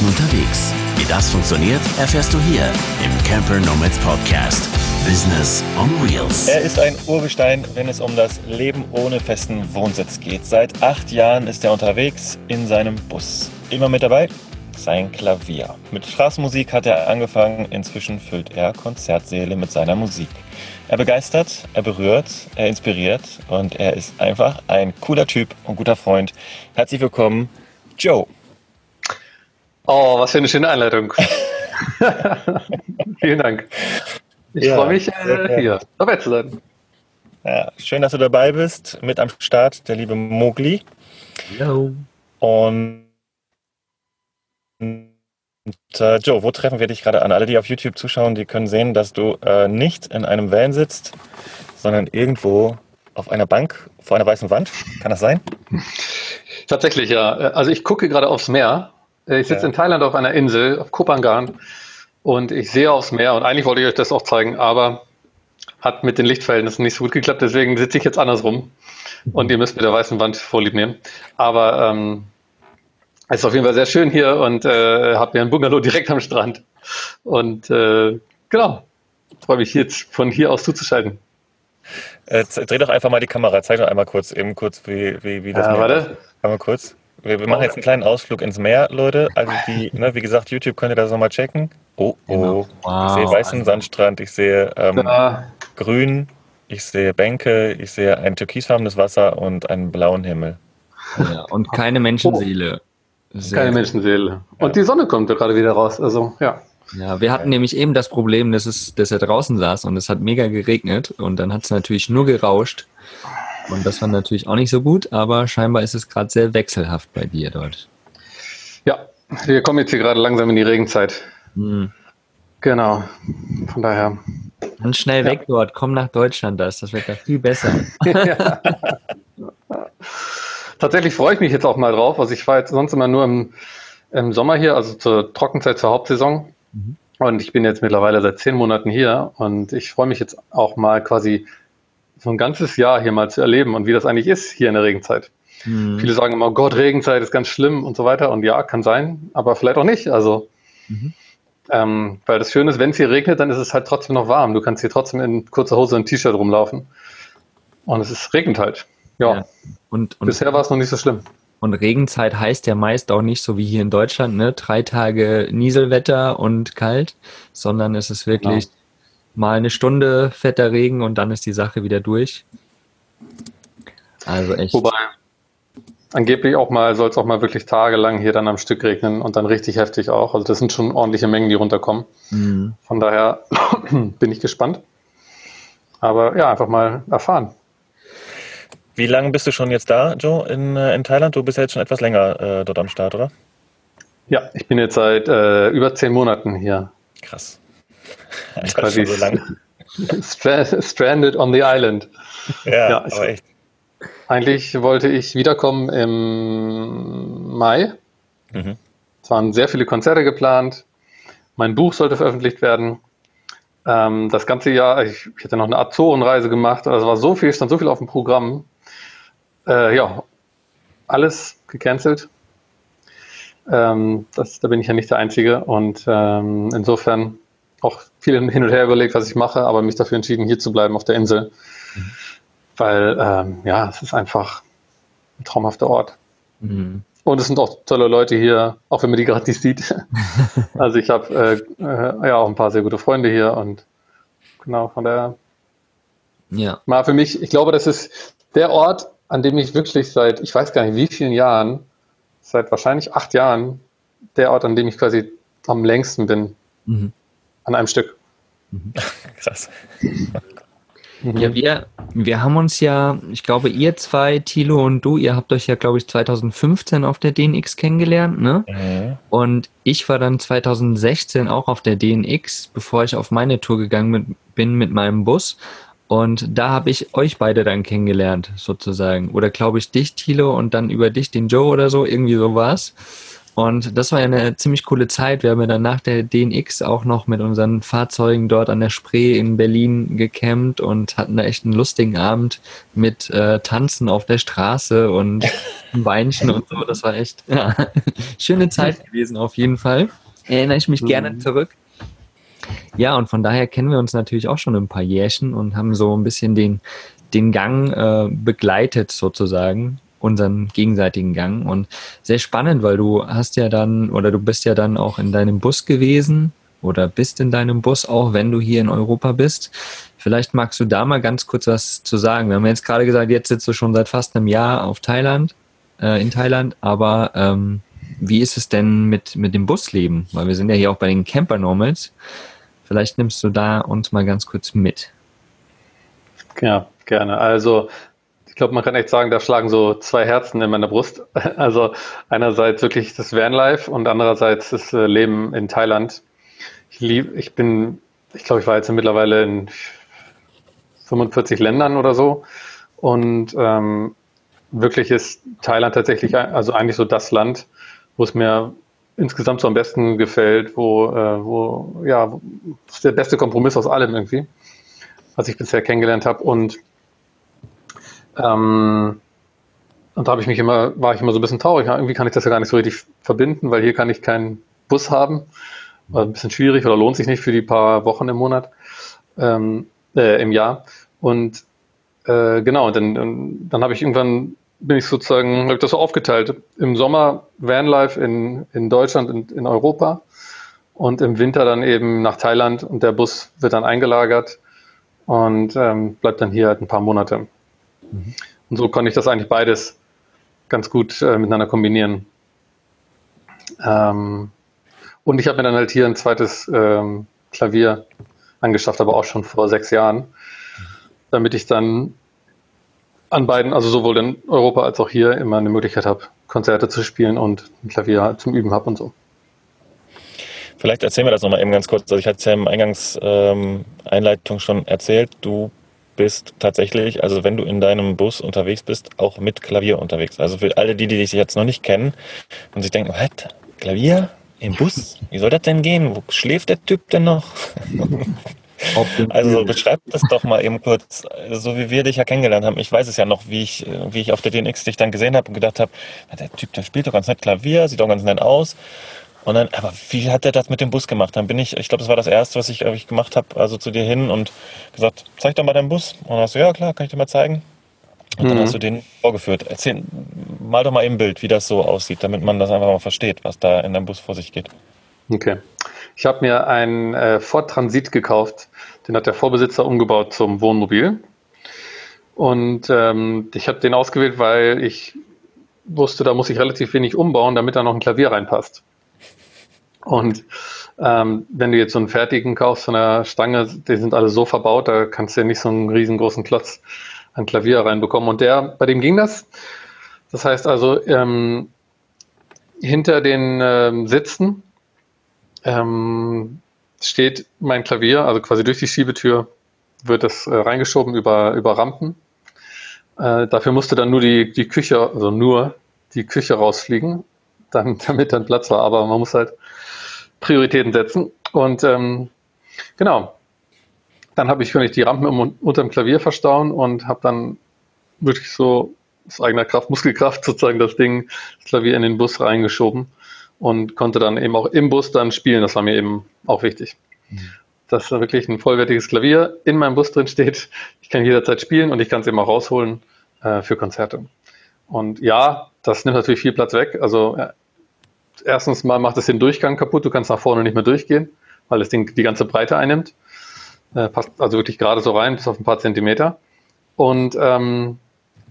Monaten unterwegs. Wie das funktioniert, erfährst du hier im Camper Nomads Podcast. Business on Wheels. Er ist ein Urgestein, wenn es um das Leben ohne festen Wohnsitz geht. Seit acht Jahren ist er unterwegs in seinem Bus. Immer mit dabei sein Klavier. Mit Straßenmusik hat er angefangen, inzwischen füllt er Konzertsäle mit seiner Musik. Er begeistert, er berührt, er inspiriert und er ist einfach ein cooler Typ und guter Freund. Herzlich willkommen, Joe. Oh, was für eine schöne Einleitung. Vielen Dank. Ich ja, freue mich, äh, hier dabei zu sein. Ja, schön, dass du dabei bist. Mit am Start der liebe Mogli. Hallo. Und äh, Joe, wo treffen wir dich gerade an? Alle, die auf YouTube zuschauen, die können sehen, dass du äh, nicht in einem Van sitzt, sondern irgendwo auf einer Bank vor einer weißen Wand. Kann das sein? Tatsächlich, ja. Also ich gucke gerade aufs Meer. Ich sitze ja. in Thailand auf einer Insel, auf Kopangan, und ich sehe aufs Meer. Und eigentlich wollte ich euch das auch zeigen, aber hat mit den Lichtverhältnissen nicht so gut geklappt. Deswegen sitze ich jetzt andersrum. Und ihr müsst mit der weißen Wand vorlieb nehmen. Aber ähm, es ist auf jeden Fall sehr schön hier und äh, habe mir ein Bungalow direkt am Strand. Und äh, genau, freue mich jetzt von hier aus zuzuschalten. Äh, dreh doch einfach mal die Kamera, zeig doch einmal kurz, eben kurz, wie, wie, wie das ja, Meer warte. Einmal kurz. Wir, wir, machen jetzt einen kleinen Ausflug ins Meer, Leute. Also die, ne, wie gesagt, YouTube könnt ihr das nochmal checken. Oh, oh. Genau. Wow. Ich sehe weißen Sandstrand, ich sehe ähm, grün, ich sehe Bänke, ich sehe ein türkisfarbenes Wasser und einen blauen Himmel. Ja, und keine Menschenseele. Sehr Keine Menschenseele. Und die Sonne kommt ja gerade wieder raus. Also, ja. Ja, wir hatten nämlich eben das Problem, dass, es, dass er draußen saß und es hat mega geregnet und dann hat es natürlich nur gerauscht. Und das war natürlich auch nicht so gut, aber scheinbar ist es gerade sehr wechselhaft bei dir dort. Ja, wir kommen jetzt hier gerade langsam in die Regenzeit. Hm. Genau, von daher. Dann schnell weg ja. dort, komm nach Deutschland, das, das wird da viel besser. ja. tatsächlich freue ich mich jetzt auch mal drauf. Also ich war jetzt sonst immer nur im, im Sommer hier, also zur Trockenzeit, zur Hauptsaison. Mhm. Und ich bin jetzt mittlerweile seit zehn Monaten hier und ich freue mich jetzt auch mal quasi so ein ganzes Jahr hier mal zu erleben und wie das eigentlich ist hier in der Regenzeit. Mhm. Viele sagen immer, oh Gott, Regenzeit ist ganz schlimm und so weiter. Und ja, kann sein, aber vielleicht auch nicht. Also, mhm. ähm, weil das Schöne ist, wenn es hier regnet, dann ist es halt trotzdem noch warm. Du kannst hier trotzdem in kurzer Hose und T-Shirt rumlaufen. Und es ist regnet halt. Ja. ja. Und, und, Bisher war es noch nicht so schlimm. Und Regenzeit heißt ja meist auch nicht so wie hier in Deutschland, ne? Drei Tage Nieselwetter und kalt, sondern es ist wirklich ja. Mal eine Stunde fetter Regen und dann ist die Sache wieder durch. Also echt. Wobei, angeblich auch mal, soll es auch mal wirklich tagelang hier dann am Stück regnen und dann richtig heftig auch. Also das sind schon ordentliche Mengen, die runterkommen. Mhm. Von daher bin ich gespannt. Aber ja, einfach mal erfahren. Wie lange bist du schon jetzt da, Joe, in, äh, in Thailand? Du bist ja jetzt schon etwas länger äh, dort am Start, oder? Ja, ich bin jetzt seit äh, über zehn Monaten hier. Krass. Quasi so lang. Stranded on the island. Ja, ja aber echt. Eigentlich wollte ich wiederkommen im Mai. Mhm. Es waren sehr viele Konzerte geplant. Mein Buch sollte veröffentlicht werden. Ähm, das ganze Jahr, ich, ich hatte noch eine Azorenreise gemacht. Also es war so viel, stand so viel auf dem Programm. Äh, ja, alles gecancelt. Ähm, das, da bin ich ja nicht der Einzige und ähm, insofern auch viel hin und her überlegt, was ich mache, aber mich dafür entschieden, hier zu bleiben auf der Insel, mhm. weil ähm, ja, es ist einfach ein traumhafter Ort. Mhm. Und es sind auch tolle Leute hier, auch wenn man die gerade nicht sieht. also ich habe äh, äh, ja auch ein paar sehr gute Freunde hier und genau von der ja. mal für mich, ich glaube, das ist der Ort, an dem ich wirklich seit, ich weiß gar nicht wie vielen Jahren, seit wahrscheinlich acht Jahren, der Ort, an dem ich quasi am längsten bin. Mhm. An einem Stück. Mhm. Krass. Ja, wir, wir haben uns ja, ich glaube, ihr zwei, Thilo und du, ihr habt euch ja, glaube ich, 2015 auf der DNX kennengelernt, ne? Mhm. Und ich war dann 2016 auch auf der DNX, bevor ich auf meine Tour gegangen bin mit meinem Bus. Und da habe ich euch beide dann kennengelernt, sozusagen. Oder glaube ich dich, Thilo, und dann über dich den Joe oder so, irgendwie so war's. Und das war ja eine ziemlich coole Zeit. Wir haben ja dann nach der DNX auch noch mit unseren Fahrzeugen dort an der Spree in Berlin gecampt und hatten da echt einen lustigen Abend mit äh, Tanzen auf der Straße und Weinchen und so. Das war echt ja, schöne Zeit gewesen auf jeden Fall. Erinnere ich mich mhm. gerne zurück. Ja, und von daher kennen wir uns natürlich auch schon ein paar Jährchen und haben so ein bisschen den, den Gang äh, begleitet sozusagen unseren gegenseitigen Gang und sehr spannend, weil du hast ja dann oder du bist ja dann auch in deinem Bus gewesen oder bist in deinem Bus auch, wenn du hier in Europa bist. Vielleicht magst du da mal ganz kurz was zu sagen. Wir haben jetzt gerade gesagt, jetzt sitzt du schon seit fast einem Jahr auf Thailand, äh, in Thailand, aber ähm, wie ist es denn mit, mit dem Busleben? Weil wir sind ja hier auch bei den Camper Normals. Vielleicht nimmst du da uns mal ganz kurz mit. Ja, gerne. Also glaube, man kann echt sagen, da schlagen so zwei Herzen in meiner Brust. Also einerseits wirklich das Vanlife und andererseits das äh, Leben in Thailand. Ich liebe, ich bin, ich glaube, ich war jetzt mittlerweile in 45 Ländern oder so und ähm, wirklich ist Thailand tatsächlich, also eigentlich so das Land, wo es mir insgesamt so am besten gefällt, wo, äh, wo ja, ist der beste Kompromiss aus allem irgendwie, was ich bisher kennengelernt habe und ähm, und da habe ich mich immer, war ich immer so ein bisschen traurig. Irgendwie kann ich das ja gar nicht so richtig verbinden, weil hier kann ich keinen Bus haben. War ein bisschen schwierig oder lohnt sich nicht für die paar Wochen im Monat, ähm, äh, im Jahr. Und äh, genau, dann, dann, dann habe ich irgendwann, bin ich sozusagen, habe ich das so aufgeteilt. Im Sommer Vanlife in, in Deutschland, in, in Europa und im Winter dann eben nach Thailand und der Bus wird dann eingelagert und ähm, bleibt dann hier halt ein paar Monate. Und so konnte ich das eigentlich beides ganz gut äh, miteinander kombinieren. Ähm, und ich habe mir dann halt hier ein zweites ähm, Klavier angeschafft, aber auch schon vor sechs Jahren, damit ich dann an beiden, also sowohl in Europa als auch hier, immer eine Möglichkeit habe, Konzerte zu spielen und ein Klavier zum Üben habe und so. Vielleicht erzählen wir das nochmal eben ganz kurz. Also ich hatte es ja im Eingangseinleitung ähm, schon erzählt. Du bist tatsächlich, also wenn du in deinem Bus unterwegs bist, auch mit Klavier unterwegs. Also für alle die, die dich jetzt noch nicht kennen und sich denken, was? Klavier im Bus? Wie soll das denn gehen? Wo schläft der Typ denn noch? Also beschreib das doch mal eben kurz, so wie wir dich ja kennengelernt haben. Ich weiß es ja noch, wie ich, wie ich auf der DNX dich dann gesehen habe und gedacht habe, der Typ, der spielt doch ganz nett Klavier, sieht doch ganz nett aus. Und dann, aber wie hat er das mit dem Bus gemacht? Dann bin ich, ich glaube, das war das erste, was ich, ich gemacht habe, also zu dir hin und gesagt, zeig doch mal deinen Bus. Und dann hast du, ja klar, kann ich dir mal zeigen. Und dann mhm. hast du den vorgeführt. Erzähl, mal doch mal im Bild, wie das so aussieht, damit man das einfach mal versteht, was da in deinem Bus vor sich geht. Okay. Ich habe mir einen äh, Ford Transit gekauft. Den hat der Vorbesitzer umgebaut zum Wohnmobil. Und ähm, ich habe den ausgewählt, weil ich wusste, da muss ich relativ wenig umbauen, damit da noch ein Klavier reinpasst. Und ähm, wenn du jetzt so einen fertigen kaufst von der Stange, die sind alle so verbaut, da kannst du ja nicht so einen riesengroßen Klotz an Klavier reinbekommen. Und der, bei dem ging das. Das heißt also, ähm, hinter den ähm, Sitzen ähm, steht mein Klavier, also quasi durch die Schiebetür wird das äh, reingeschoben über, über Rampen. Äh, dafür musste dann nur die, die Küche, also nur die Küche rausfliegen, dann, damit dann Platz war. Aber man muss halt Prioritäten setzen. Und ähm, genau, dann habe ich, ich die Rampen unter dem Klavier verstauen und habe dann wirklich so aus eigener Kraft, Muskelkraft sozusagen das Ding, das Klavier in den Bus reingeschoben und konnte dann eben auch im Bus dann spielen. Das war mir eben auch wichtig. Mhm. Dass da wirklich ein vollwertiges Klavier in meinem Bus drin steht. Ich kann jederzeit spielen und ich kann es eben auch rausholen äh, für Konzerte. Und ja, das nimmt natürlich viel Platz weg. Also erstens mal macht es den Durchgang kaputt, du kannst nach vorne nicht mehr durchgehen, weil das Ding die ganze Breite einnimmt. Äh, passt also wirklich gerade so rein, bis auf ein paar Zentimeter. Und ähm,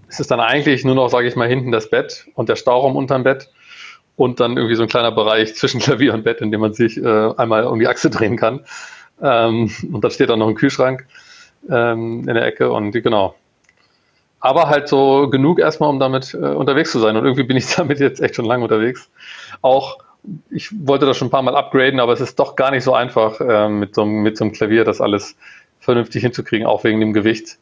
es ist dann eigentlich nur noch, sage ich mal, hinten das Bett und der Stauraum unterm Bett und dann irgendwie so ein kleiner Bereich zwischen Klavier und Bett, in dem man sich äh, einmal um die Achse drehen kann. Ähm, und da steht dann noch ein Kühlschrank ähm, in der Ecke und genau, aber halt so genug erstmal, um damit äh, unterwegs zu sein. Und irgendwie bin ich damit jetzt echt schon lange unterwegs. Auch ich wollte das schon ein paar Mal upgraden, aber es ist doch gar nicht so einfach, äh, mit, so, mit so einem Klavier das alles vernünftig hinzukriegen, auch wegen dem Gewicht.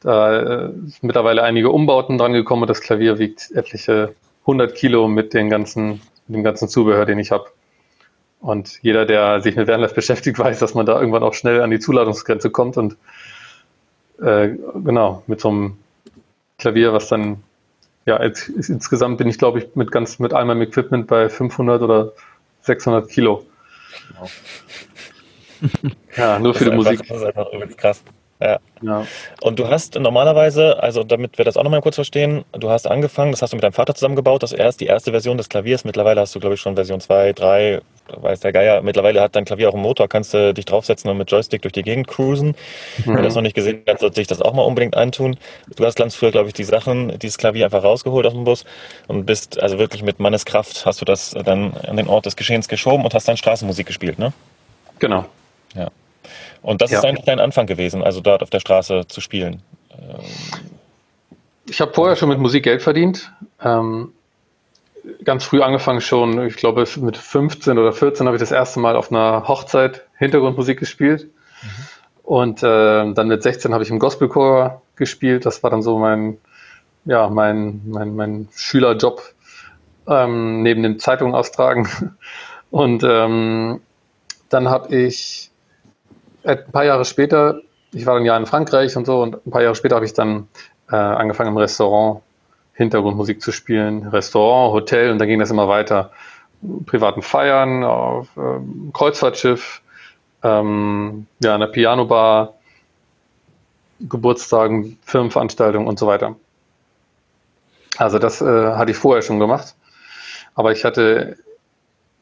Da äh, sind mittlerweile einige Umbauten dran gekommen und das Klavier wiegt etliche 100 Kilo mit den ganzen dem ganzen Zubehör, den ich habe. Und jeder, der sich mit Vanlife beschäftigt, weiß, dass man da irgendwann auch schnell an die Zuladungsgrenze kommt und äh, genau, mit so einem Klavier, was dann, ja, jetzt, insgesamt bin ich, glaube ich, mit ganz, mit all meinem Equipment bei 500 oder 600 Kilo. Genau. ja, nur für die einfach, Musik. Das ist einfach irgendwie krass. Ja. ja. Und du hast normalerweise, also damit wir das auch nochmal kurz verstehen, du hast angefangen, das hast du mit deinem Vater zusammengebaut, das erst die erste Version des Klaviers. Mittlerweile hast du, glaube ich, schon Version 2, 3, weiß der Geier. Mittlerweile hat dein Klavier auch einen Motor, kannst du dich draufsetzen und mit Joystick durch die Gegend cruisen. Mhm. Wer das noch nicht gesehen hat, sollte sich das auch mal unbedingt antun. Du hast ganz früher, glaube ich, die Sachen, dieses Klavier einfach rausgeholt aus dem Bus und bist also wirklich mit Manneskraft hast du das dann an den Ort des Geschehens geschoben und hast dann Straßenmusik gespielt, ne? Genau. Ja. Und das ja. ist eigentlich dein Anfang gewesen, also dort auf der Straße zu spielen. Ich habe vorher schon mit Musik Geld verdient. Ähm, ganz früh angefangen schon, ich glaube mit 15 oder 14 habe ich das erste Mal auf einer Hochzeit Hintergrundmusik gespielt. Mhm. Und äh, dann mit 16 habe ich im Gospelchor gespielt. Das war dann so mein, ja, mein, mein, mein Schülerjob ähm, neben den Zeitungen austragen. Und ähm, dann habe ich ein paar Jahre später, ich war dann ja in Frankreich und so, und ein paar Jahre später habe ich dann äh, angefangen im Restaurant Hintergrundmusik zu spielen. Restaurant, Hotel und dann ging das immer weiter. Privaten Feiern, auf ähm, Kreuzfahrtschiff, ähm, ja, einer Pianobar, Geburtstagen, Firmenveranstaltungen und so weiter. Also das äh, hatte ich vorher schon gemacht. Aber ich hatte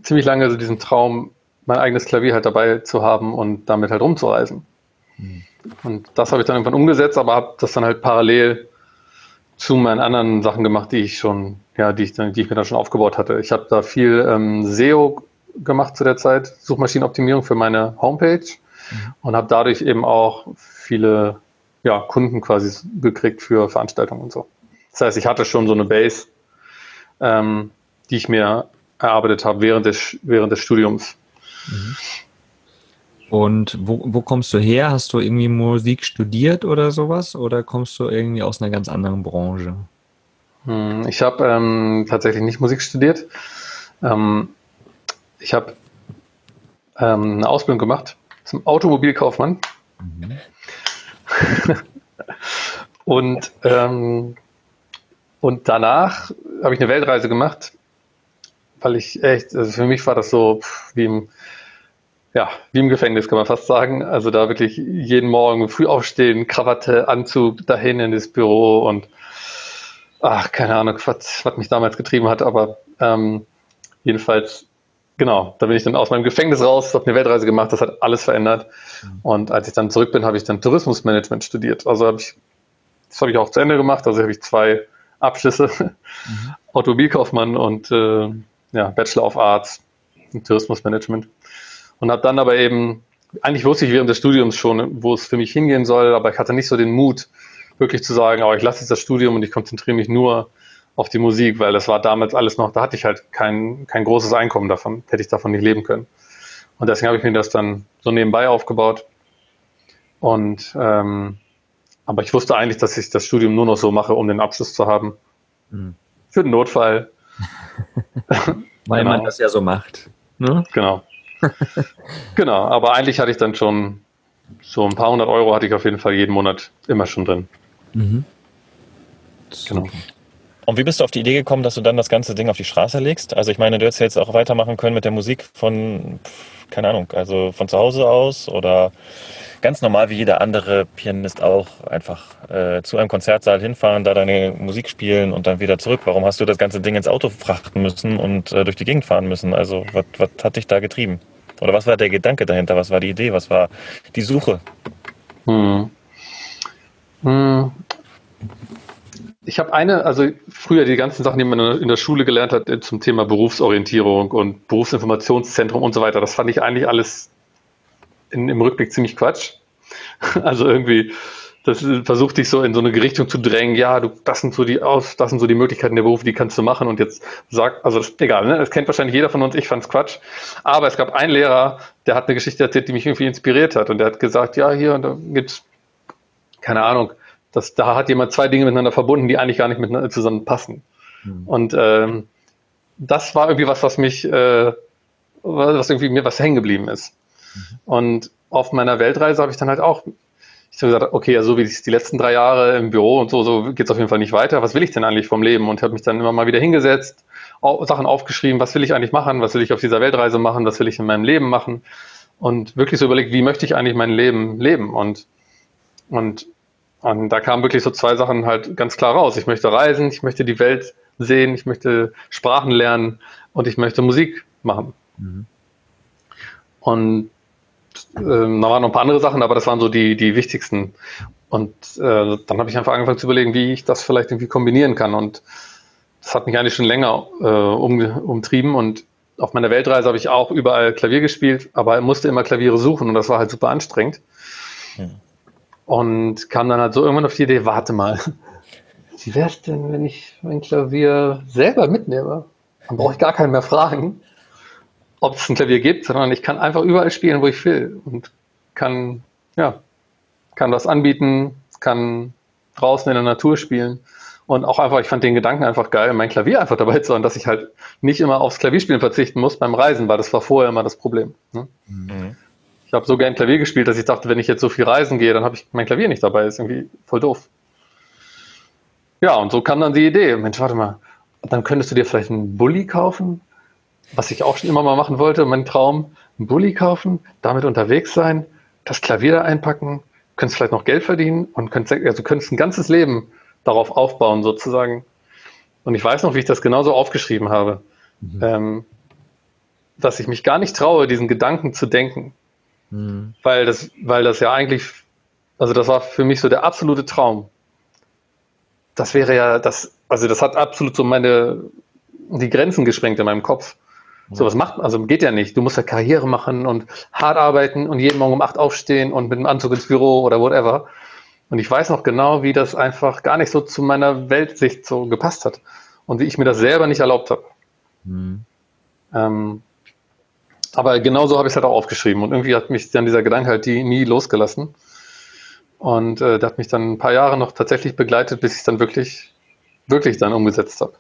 ziemlich lange so diesen Traum, mein eigenes Klavier halt dabei zu haben und damit halt rumzureisen. Mhm. Und das habe ich dann irgendwann umgesetzt, aber habe das dann halt parallel zu meinen anderen Sachen gemacht, die ich schon, ja, die ich, die ich mir dann schon aufgebaut hatte. Ich habe da viel ähm, SEO gemacht zu der Zeit, Suchmaschinenoptimierung für meine Homepage mhm. und habe dadurch eben auch viele ja, Kunden quasi gekriegt für Veranstaltungen und so. Das heißt, ich hatte schon so eine Base, ähm, die ich mir erarbeitet habe während des, während des Studiums. Mhm. Und wo, wo kommst du her? Hast du irgendwie Musik studiert oder sowas? Oder kommst du irgendwie aus einer ganz anderen Branche? Hm, ich habe ähm, tatsächlich nicht Musik studiert. Ähm, ich habe ähm, eine Ausbildung gemacht zum Automobilkaufmann. Mhm. und, ähm, und danach habe ich eine Weltreise gemacht weil ich echt, also für mich war das so wie im, ja, wie im Gefängnis kann man fast sagen. Also da wirklich jeden Morgen früh aufstehen, Krawatte, Anzug, dahin in das Büro und ach, keine Ahnung, was, was mich damals getrieben hat, aber ähm, jedenfalls, genau, da bin ich dann aus meinem Gefängnis raus, habe eine Weltreise gemacht, das hat alles verändert. Mhm. Und als ich dann zurück bin, habe ich dann Tourismusmanagement studiert. Also habe ich, das habe ich auch zu Ende gemacht, also habe ich zwei Abschlüsse, mhm. Automobilkaufmann und äh, ja, Bachelor of Arts in Tourismusmanagement. Und habe dann aber eben, eigentlich wusste ich während des Studiums schon, wo es für mich hingehen soll, aber ich hatte nicht so den Mut, wirklich zu sagen, aber ich lasse jetzt das Studium und ich konzentriere mich nur auf die Musik, weil das war damals alles noch, da hatte ich halt kein, kein großes Einkommen davon, hätte ich davon nicht leben können. Und deswegen habe ich mir das dann so nebenbei aufgebaut. Und ähm, aber ich wusste eigentlich, dass ich das Studium nur noch so mache, um den Abschluss zu haben. Mhm. Für den Notfall. Weil genau. man das ja so macht. Ne? Genau. Genau, aber eigentlich hatte ich dann schon so ein paar hundert Euro hatte ich auf jeden Fall jeden Monat immer schon drin. Mhm. Genau. Und wie bist du auf die Idee gekommen, dass du dann das ganze Ding auf die Straße legst? Also ich meine, du hättest jetzt auch weitermachen können mit der Musik von, keine Ahnung, also von zu Hause aus oder ganz normal wie jeder andere Pianist auch einfach äh, zu einem Konzertsaal hinfahren, da deine Musik spielen und dann wieder zurück. Warum hast du das ganze Ding ins Auto frachten müssen und äh, durch die Gegend fahren müssen? Also was, hat dich da getrieben? Oder was war der Gedanke dahinter? Was war die Idee? Was war die Suche? Hm. Hm. Ich habe eine, also früher die ganzen Sachen, die man in der Schule gelernt hat äh, zum Thema Berufsorientierung und Berufsinformationszentrum und so weiter, das fand ich eigentlich alles in, im Rückblick ziemlich Quatsch. Also irgendwie, das versucht dich so in so eine Richtung zu drängen, ja, du, das sind so die aus, das sind so die Möglichkeiten der Berufe, die kannst du machen und jetzt sag, also das, egal, ne? das kennt wahrscheinlich jeder von uns, ich fand's Quatsch. Aber es gab einen Lehrer, der hat eine Geschichte erzählt, die mich irgendwie inspiriert hat und der hat gesagt, ja, hier, und da gibt's, keine Ahnung, das, da hat jemand zwei Dinge miteinander verbunden, die eigentlich gar nicht miteinander zusammenpassen. Mhm. Und ähm, das war irgendwie was, was mich, äh, was irgendwie mir was hängen geblieben ist. Mhm. Und auf meiner Weltreise habe ich dann halt auch ich habe gesagt, okay, also so wie es die letzten drei Jahre im Büro und so, so geht es auf jeden Fall nicht weiter. Was will ich denn eigentlich vom Leben? Und habe mich dann immer mal wieder hingesetzt, Sachen aufgeschrieben, was will ich eigentlich machen, was will ich auf dieser Weltreise machen, was will ich in meinem Leben machen und wirklich so überlegt, wie möchte ich eigentlich mein Leben leben und, und, und da kamen wirklich so zwei Sachen halt ganz klar raus. Ich möchte reisen, ich möchte die Welt sehen, ich möchte Sprachen lernen und ich möchte Musik machen. Mhm. Und ähm, da waren noch ein paar andere Sachen, aber das waren so die, die wichtigsten. Und äh, dann habe ich einfach angefangen zu überlegen, wie ich das vielleicht irgendwie kombinieren kann. Und das hat mich eigentlich schon länger äh, um, umtrieben. Und auf meiner Weltreise habe ich auch überall Klavier gespielt, aber musste immer Klaviere suchen und das war halt super anstrengend. Hm. Und kam dann halt so irgendwann auf die Idee, warte mal, wie wäre es denn, wenn ich mein Klavier selber mitnehme? Dann brauche ich gar keinen mehr fragen ob es ein Klavier gibt, sondern ich kann einfach überall spielen, wo ich will und kann, ja, kann das anbieten, kann draußen in der Natur spielen und auch einfach, ich fand den Gedanken einfach geil, mein Klavier einfach dabei zu haben, dass ich halt nicht immer aufs Klavierspielen verzichten muss beim Reisen, weil das war vorher immer das Problem. Ne? Mhm. Ich habe so gern Klavier gespielt, dass ich dachte, wenn ich jetzt so viel reisen gehe, dann habe ich mein Klavier nicht dabei. ist irgendwie voll doof. Ja, und so kam dann die Idee. Mensch, warte mal, dann könntest du dir vielleicht einen Bulli kaufen, was ich auch schon immer mal machen wollte, mein Traum, einen Bulli kaufen, damit unterwegs sein, das Klavier da einpacken, könntest vielleicht noch Geld verdienen und könntest, also könntest ein ganzes Leben darauf aufbauen sozusagen. Und ich weiß noch, wie ich das genauso aufgeschrieben habe, mhm. ähm, dass ich mich gar nicht traue, diesen Gedanken zu denken, mhm. weil das, weil das ja eigentlich, also das war für mich so der absolute Traum. Das wäre ja, das, also das hat absolut so meine, die Grenzen gesprengt in meinem Kopf. So was macht, also geht ja nicht. Du musst ja Karriere machen und hart arbeiten und jeden Morgen um acht aufstehen und mit dem Anzug ins Büro oder whatever. Und ich weiß noch genau, wie das einfach gar nicht so zu meiner Weltsicht so gepasst hat und wie ich mir das selber nicht erlaubt habe. Mhm. Ähm, aber genauso habe ich es halt auch aufgeschrieben und irgendwie hat mich dann dieser Gedanke halt die nie losgelassen. Und äh, der hat mich dann ein paar Jahre noch tatsächlich begleitet, bis ich es dann wirklich, wirklich dann umgesetzt habe.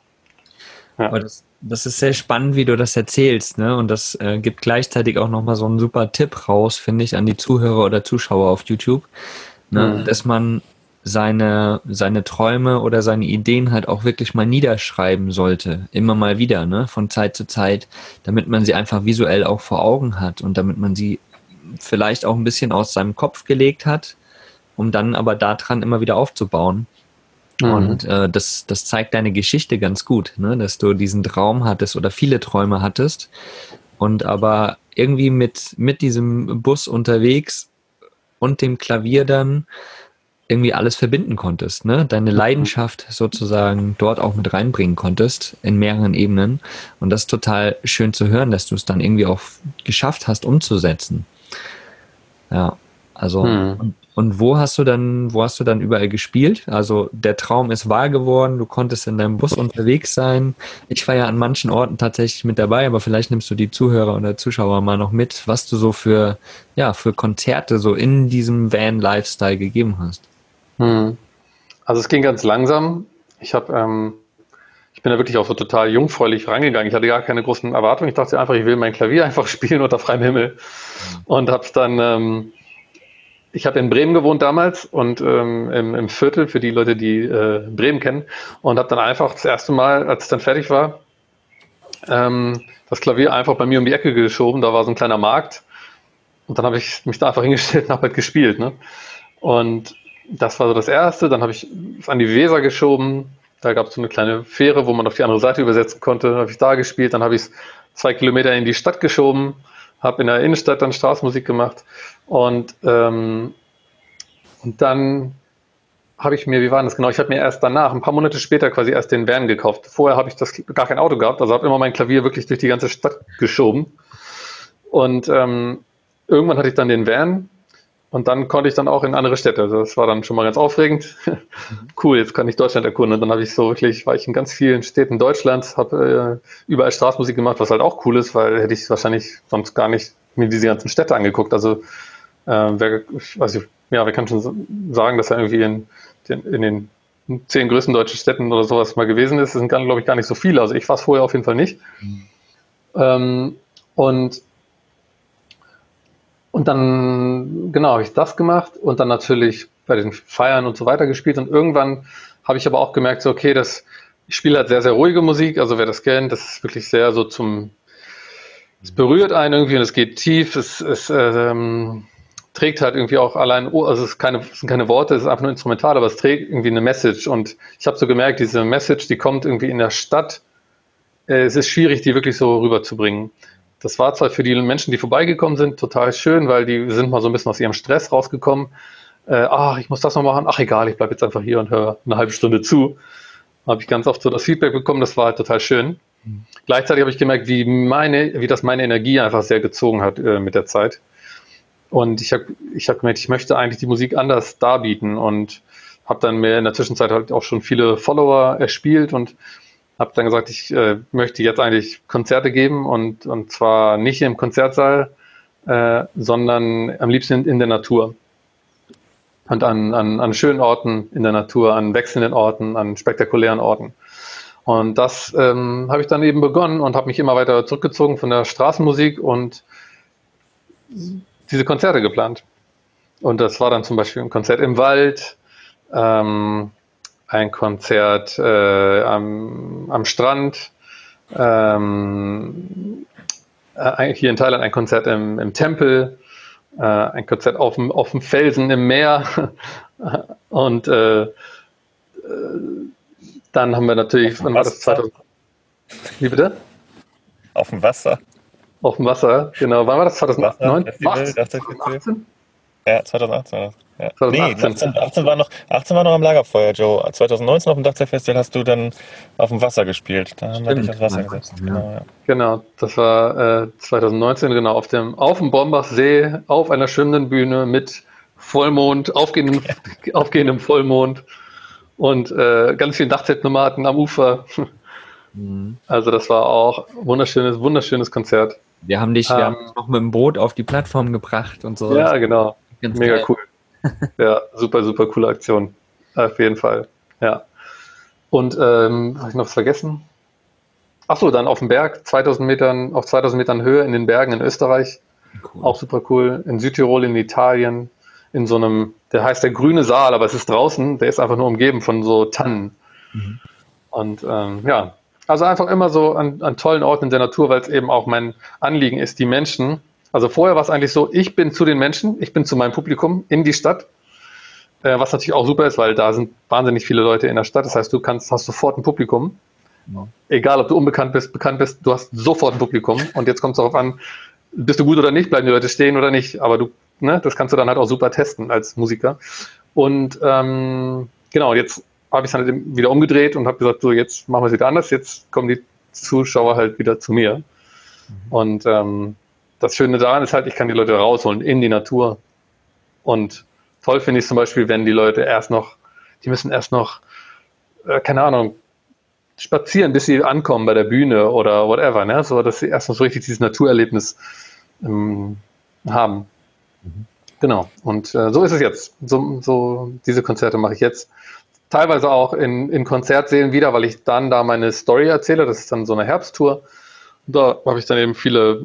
Ja. Das, das ist sehr spannend, wie du das erzählst, ne? Und das äh, gibt gleichzeitig auch nochmal so einen super Tipp raus, finde ich, an die Zuhörer oder Zuschauer auf YouTube, ne? Mhm. dass man seine, seine Träume oder seine Ideen halt auch wirklich mal niederschreiben sollte. Immer mal wieder, ne? Von Zeit zu Zeit, damit man sie einfach visuell auch vor Augen hat und damit man sie vielleicht auch ein bisschen aus seinem Kopf gelegt hat, um dann aber daran immer wieder aufzubauen. Mhm. Und äh, das, das zeigt deine Geschichte ganz gut, ne? dass du diesen Traum hattest oder viele Träume hattest und aber irgendwie mit, mit diesem Bus unterwegs und dem Klavier dann irgendwie alles verbinden konntest, ne? Deine mhm. Leidenschaft sozusagen dort auch mit reinbringen konntest in mehreren Ebenen. Und das ist total schön zu hören, dass du es dann irgendwie auch geschafft hast, umzusetzen. Ja, also hm. Und wo hast du dann, wo hast du dann überall gespielt? Also der Traum ist wahr geworden, du konntest in deinem Bus unterwegs sein. Ich war ja an manchen Orten tatsächlich mit dabei, aber vielleicht nimmst du die Zuhörer oder Zuschauer mal noch mit, was du so für, ja, für Konzerte so in diesem Van-Lifestyle gegeben hast. Hm. Also es ging ganz langsam. Ich habe, ähm, ich bin da wirklich auch so total jungfräulich reingegangen. Ich hatte gar keine großen Erwartungen. Ich dachte einfach, ich will mein Klavier einfach spielen unter freiem Himmel und habe dann ähm, ich habe in Bremen gewohnt damals und ähm, im, im, Viertel für die Leute, die äh, Bremen kennen und habe dann einfach das erste Mal, als es dann fertig war, ähm, das Klavier einfach bei mir um die Ecke geschoben. Da war so ein kleiner Markt und dann habe ich mich da einfach hingestellt und habe halt gespielt. Ne? Und das war so das Erste. Dann habe ich es an die Weser geschoben. Da gab es so eine kleine Fähre, wo man auf die andere Seite übersetzen konnte. habe ich da gespielt. Dann habe ich es zwei Kilometer in die Stadt geschoben habe in der Innenstadt dann Straßenmusik gemacht und, ähm, und dann habe ich mir, wie war das genau? Ich habe mir erst danach, ein paar Monate später quasi erst den Van gekauft. Vorher habe ich das gar kein Auto gehabt, also habe immer mein Klavier wirklich durch die ganze Stadt geschoben. Und ähm, irgendwann hatte ich dann den Van und dann konnte ich dann auch in andere Städte. Also das war dann schon mal ganz aufregend. cool, jetzt kann ich Deutschland erkunden. Und dann habe ich so wirklich, war ich in ganz vielen Städten Deutschlands, habe äh, überall Straßmusik gemacht, was halt auch cool ist, weil hätte ich wahrscheinlich sonst gar nicht mir diese ganzen Städte angeguckt. Also, äh, wer, also ja, wir können schon sagen, dass er irgendwie in, in den zehn größten deutschen Städten oder sowas mal gewesen ist. Das sind, glaube ich, gar nicht so viele. Also ich war es vorher auf jeden Fall nicht. Mhm. Ähm, und, und dann, genau, habe ich das gemacht und dann natürlich bei den Feiern und so weiter gespielt. Und irgendwann habe ich aber auch gemerkt, so, okay, das, ich spiele halt sehr, sehr ruhige Musik. Also wer das kennt, das ist wirklich sehr so zum, es berührt einen irgendwie und es geht tief. Es, es ähm, trägt halt irgendwie auch allein, also es, keine, es sind keine Worte, es ist einfach nur instrumental, aber es trägt irgendwie eine Message. Und ich habe so gemerkt, diese Message, die kommt irgendwie in der Stadt. Äh, es ist schwierig, die wirklich so rüberzubringen. Das war zwar für die Menschen, die vorbeigekommen sind, total schön, weil die sind mal so ein bisschen aus ihrem Stress rausgekommen. Äh, ach, ich muss das noch machen. Ach, egal, ich bleibe jetzt einfach hier und höre eine halbe Stunde zu. Habe ich ganz oft so das Feedback bekommen, das war halt total schön. Mhm. Gleichzeitig habe ich gemerkt, wie, meine, wie das meine Energie einfach sehr gezogen hat äh, mit der Zeit. Und ich habe ich hab gemerkt, ich möchte eigentlich die Musik anders darbieten und habe dann mir in der Zwischenzeit halt auch schon viele Follower erspielt und habe dann gesagt, ich äh, möchte jetzt eigentlich Konzerte geben und, und zwar nicht im Konzertsaal, äh, sondern am liebsten in, in der Natur. Und an, an, an schönen Orten in der Natur, an wechselnden Orten, an spektakulären Orten. Und das ähm, habe ich dann eben begonnen und habe mich immer weiter zurückgezogen von der Straßenmusik und diese Konzerte geplant. Und das war dann zum Beispiel ein Konzert im Wald, ähm, ein Konzert äh, am, am Strand, ähm, äh, hier in Thailand ein Konzert im, im Tempel, äh, ein Konzert auf dem, auf dem Felsen im Meer und äh, äh, dann haben wir natürlich, wann war das 2000? Wie bitte? Auf dem Wasser. Auf dem Wasser, genau. Wann war das? 2009? Was? 2018? Ja, 2018. Ja. 2018. Nee, 18, 18, war noch, 18 war noch am Lagerfeuer, Joe. 2019 auf dem Dachzeitfestival hast du dann auf dem Wasser gespielt. Da haben wir dich aufs Wasser gesetzt. Ja. Genau, ja. genau, das war äh, 2019, genau, auf dem, auf dem Bombachsee, auf einer schwimmenden Bühne mit Vollmond, aufgehendem, aufgehendem Vollmond und äh, ganz vielen Dachzeltnomaden am Ufer. Mhm. Also das war auch wunderschönes, wunderschönes Konzert. Wir haben dich ähm, wir haben noch mit dem Boot auf die Plattform gebracht und so. Ja, genau. Ganz Mega geil. cool. Ja, super, super coole Aktion. Auf jeden Fall. Ja. Und ähm, habe ich noch was vergessen? Achso, dann auf dem Berg, 2000 Metern, auf 2000 Metern Höhe in den Bergen in Österreich. Cool. Auch super cool. In Südtirol, in Italien, in so einem, der heißt der grüne Saal, aber es ist draußen, der ist einfach nur umgeben von so Tannen. Mhm. Und ähm, ja, also einfach immer so an, an tollen Orten in der Natur, weil es eben auch mein Anliegen ist, die Menschen. Also vorher war es eigentlich so, ich bin zu den Menschen, ich bin zu meinem Publikum in die Stadt, äh, was natürlich auch super ist, weil da sind wahnsinnig viele Leute in der Stadt. Das heißt, du kannst, hast sofort ein Publikum. Ja. Egal, ob du unbekannt bist, bekannt bist, du hast sofort ein Publikum. Und jetzt kommt es darauf an, bist du gut oder nicht, bleiben die Leute stehen oder nicht. Aber du, ne, das kannst du dann halt auch super testen als Musiker. Und ähm, genau, jetzt habe ich es dann wieder umgedreht und habe gesagt, so jetzt machen wir es wieder anders, jetzt kommen die Zuschauer halt wieder zu mir. Mhm. Und ähm, das Schöne daran ist halt, ich kann die Leute rausholen in die Natur. Und toll finde ich zum Beispiel, wenn die Leute erst noch, die müssen erst noch, äh, keine Ahnung, spazieren, bis sie ankommen bei der Bühne oder whatever, ne? so dass sie erst noch so richtig dieses Naturerlebnis ähm, haben. Mhm. Genau. Und äh, so ist es jetzt. So, so diese Konzerte mache ich jetzt teilweise auch in, in Konzertsälen wieder, weil ich dann da meine Story erzähle. Das ist dann so eine Herbsttour. Da habe ich dann eben viele,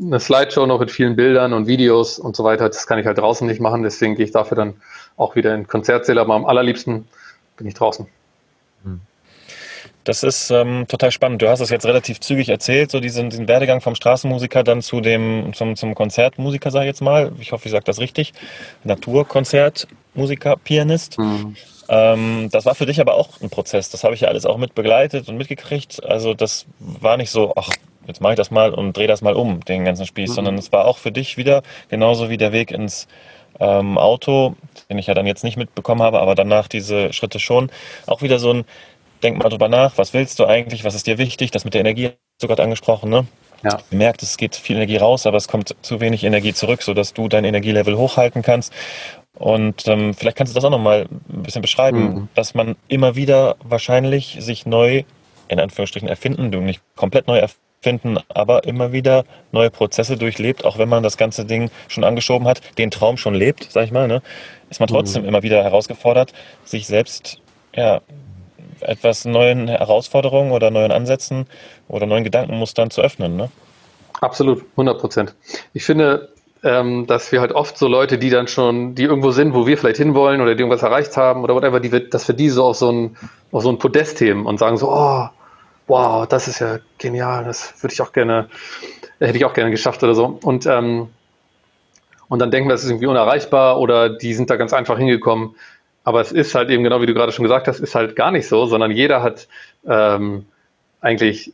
eine Slideshow noch mit vielen Bildern und Videos und so weiter. Das kann ich halt draußen nicht machen, deswegen gehe ich dafür dann auch wieder in Konzertsäle, aber am allerliebsten bin ich draußen. Hm. Das ist ähm, total spannend. Du hast es jetzt relativ zügig erzählt, so diesen, diesen Werdegang vom Straßenmusiker dann zu dem, zum, zum Konzertmusiker, sage ich jetzt mal. Ich hoffe, ich sage das richtig. Naturkonzertmusiker, Pianist. Mhm. Ähm, das war für dich aber auch ein Prozess. Das habe ich ja alles auch mit begleitet und mitgekriegt. Also das war nicht so, ach, jetzt mache ich das mal und drehe das mal um, den ganzen Spieß, mhm. sondern es war auch für dich wieder genauso wie der Weg ins ähm, Auto, den ich ja dann jetzt nicht mitbekommen habe, aber danach diese Schritte schon, auch wieder so ein, denk mal drüber nach, was willst du eigentlich, was ist dir wichtig, das mit der Energie hast du gerade angesprochen, ne? Ja. Du merkst, es geht viel Energie raus, aber es kommt zu wenig Energie zurück, sodass du dein Energielevel hochhalten kannst. Und ähm, vielleicht kannst du das auch nochmal ein bisschen beschreiben, mhm. dass man immer wieder wahrscheinlich sich neu, in Anführungsstrichen, erfinden, du nicht komplett neu erfinden, aber immer wieder neue Prozesse durchlebt, auch wenn man das ganze Ding schon angeschoben hat, den Traum schon lebt, sag ich mal, ne, ist man trotzdem mhm. immer wieder herausgefordert, sich selbst ja, etwas neuen Herausforderungen oder neuen Ansätzen oder neuen Gedankenmustern zu öffnen. Ne? Absolut, 100 Prozent. Ich finde, ähm, dass wir halt oft so Leute, die dann schon, die irgendwo sind, wo wir vielleicht hinwollen oder die irgendwas erreicht haben oder whatever, die wir, dass wir die so auf so ein, auf so ein Podest heben und sagen so, oh, wow, das ist ja genial, das würde ich auch gerne, hätte ich auch gerne geschafft oder so. Und, ähm, und dann denken wir, das ist irgendwie unerreichbar oder die sind da ganz einfach hingekommen. Aber es ist halt eben genau wie du gerade schon gesagt hast, ist halt gar nicht so, sondern jeder hat ähm, eigentlich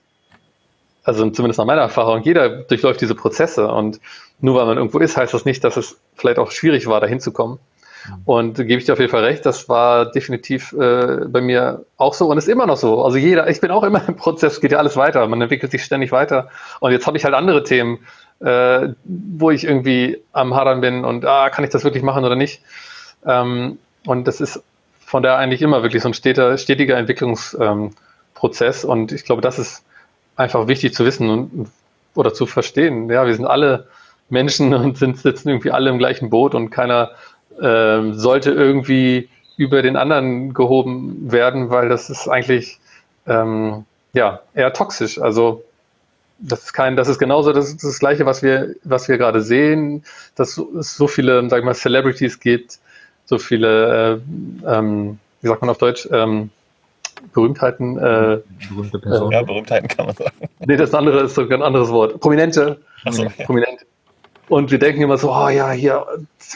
also zumindest nach meiner Erfahrung, jeder durchläuft diese Prozesse und nur weil man irgendwo ist, heißt das nicht, dass es vielleicht auch schwierig war, da hinzukommen. Mhm. Und gebe ich dir auf jeden Fall recht, das war definitiv äh, bei mir auch so und ist immer noch so. Also jeder, ich bin auch immer im Prozess, geht ja alles weiter, man entwickelt sich ständig weiter. Und jetzt habe ich halt andere Themen, äh, wo ich irgendwie am Hadern bin und ah, kann ich das wirklich machen oder nicht? Ähm, und das ist von daher eigentlich immer wirklich so ein steter, stetiger Entwicklungsprozess. Ähm, und ich glaube, das ist einfach wichtig zu wissen und, oder zu verstehen. Ja, wir sind alle Menschen und sind, sitzen irgendwie alle im gleichen Boot und keiner äh, sollte irgendwie über den anderen gehoben werden, weil das ist eigentlich ähm, ja eher toxisch. Also das ist kein, das ist genauso das, das Gleiche, was wir, was wir gerade sehen, dass es so viele, sag ich mal, Celebrities gibt, so viele, äh, ähm, wie sagt man auf Deutsch, ähm, Berühmtheiten. Äh, Berühmte Personen. ja, Berühmtheiten kann man sagen. Nee, das andere ist sogar ein anderes Wort. Prominente. So, ja. Prominente. Und wir denken immer so, oh ja, hier,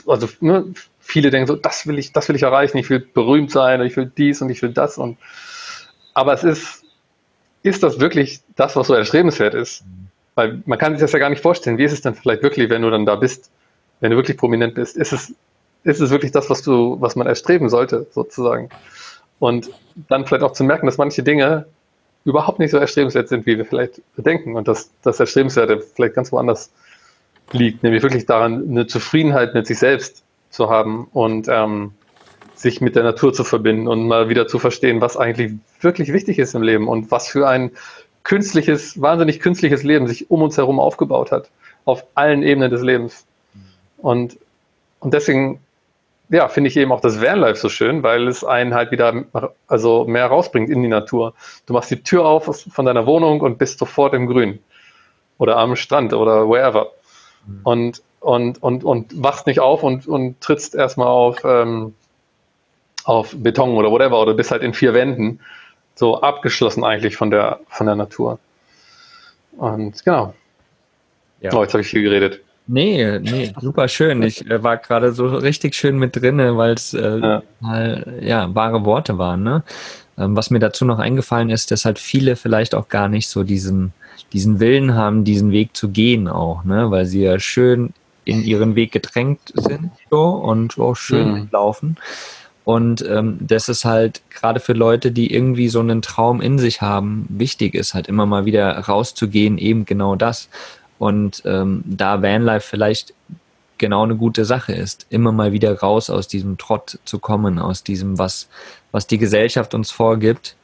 also ne, viele denken so, das will ich, das will ich erreichen, ich will berühmt sein, ich will dies und ich will das. Und aber es ist, ist das wirklich das, was so erstrebenswert ist? Weil man kann sich das ja gar nicht vorstellen. Wie ist es denn vielleicht wirklich, wenn du dann da bist, wenn du wirklich prominent bist? Ist es, ist es wirklich das, was du, was man erstreben sollte, sozusagen? Und dann vielleicht auch zu merken, dass manche Dinge überhaupt nicht so erstrebenswert sind, wie wir vielleicht denken. Und dass das Erstrebenswerte vielleicht ganz woanders liegt, nämlich wirklich daran, eine Zufriedenheit mit sich selbst zu haben und ähm, sich mit der Natur zu verbinden und mal wieder zu verstehen, was eigentlich wirklich wichtig ist im Leben und was für ein künstliches, wahnsinnig künstliches Leben sich um uns herum aufgebaut hat, auf allen Ebenen des Lebens. Und, und deswegen ja, finde ich eben auch das Vanlife so schön, weil es einen halt wieder also mehr rausbringt in die Natur. Du machst die Tür auf von deiner Wohnung und bist sofort im Grün oder am Strand oder wherever. Mhm. Und, und, und, und wachst nicht auf und, und trittst erstmal auf, ähm, auf Beton oder whatever oder bist halt in vier Wänden so abgeschlossen eigentlich von der, von der Natur. Und genau. Ja. Oh, jetzt habe ich viel geredet. Nee, nee, super schön. Ich äh, war gerade so richtig schön mit drinne, weil es äh, ja. Mal, ja, wahre Worte waren. Ne? Ähm, was mir dazu noch eingefallen ist, dass halt viele vielleicht auch gar nicht so diesen, diesen Willen haben, diesen Weg zu gehen auch, ne? weil sie ja schön in ihren Weg gedrängt sind so, und auch schön mhm. laufen. Und ähm, das ist halt gerade für Leute, die irgendwie so einen Traum in sich haben, wichtig ist, halt immer mal wieder rauszugehen, eben genau das. Und ähm, da Vanlife vielleicht genau eine gute Sache ist, immer mal wieder raus aus diesem Trott zu kommen, aus diesem, was, was die Gesellschaft uns vorgibt,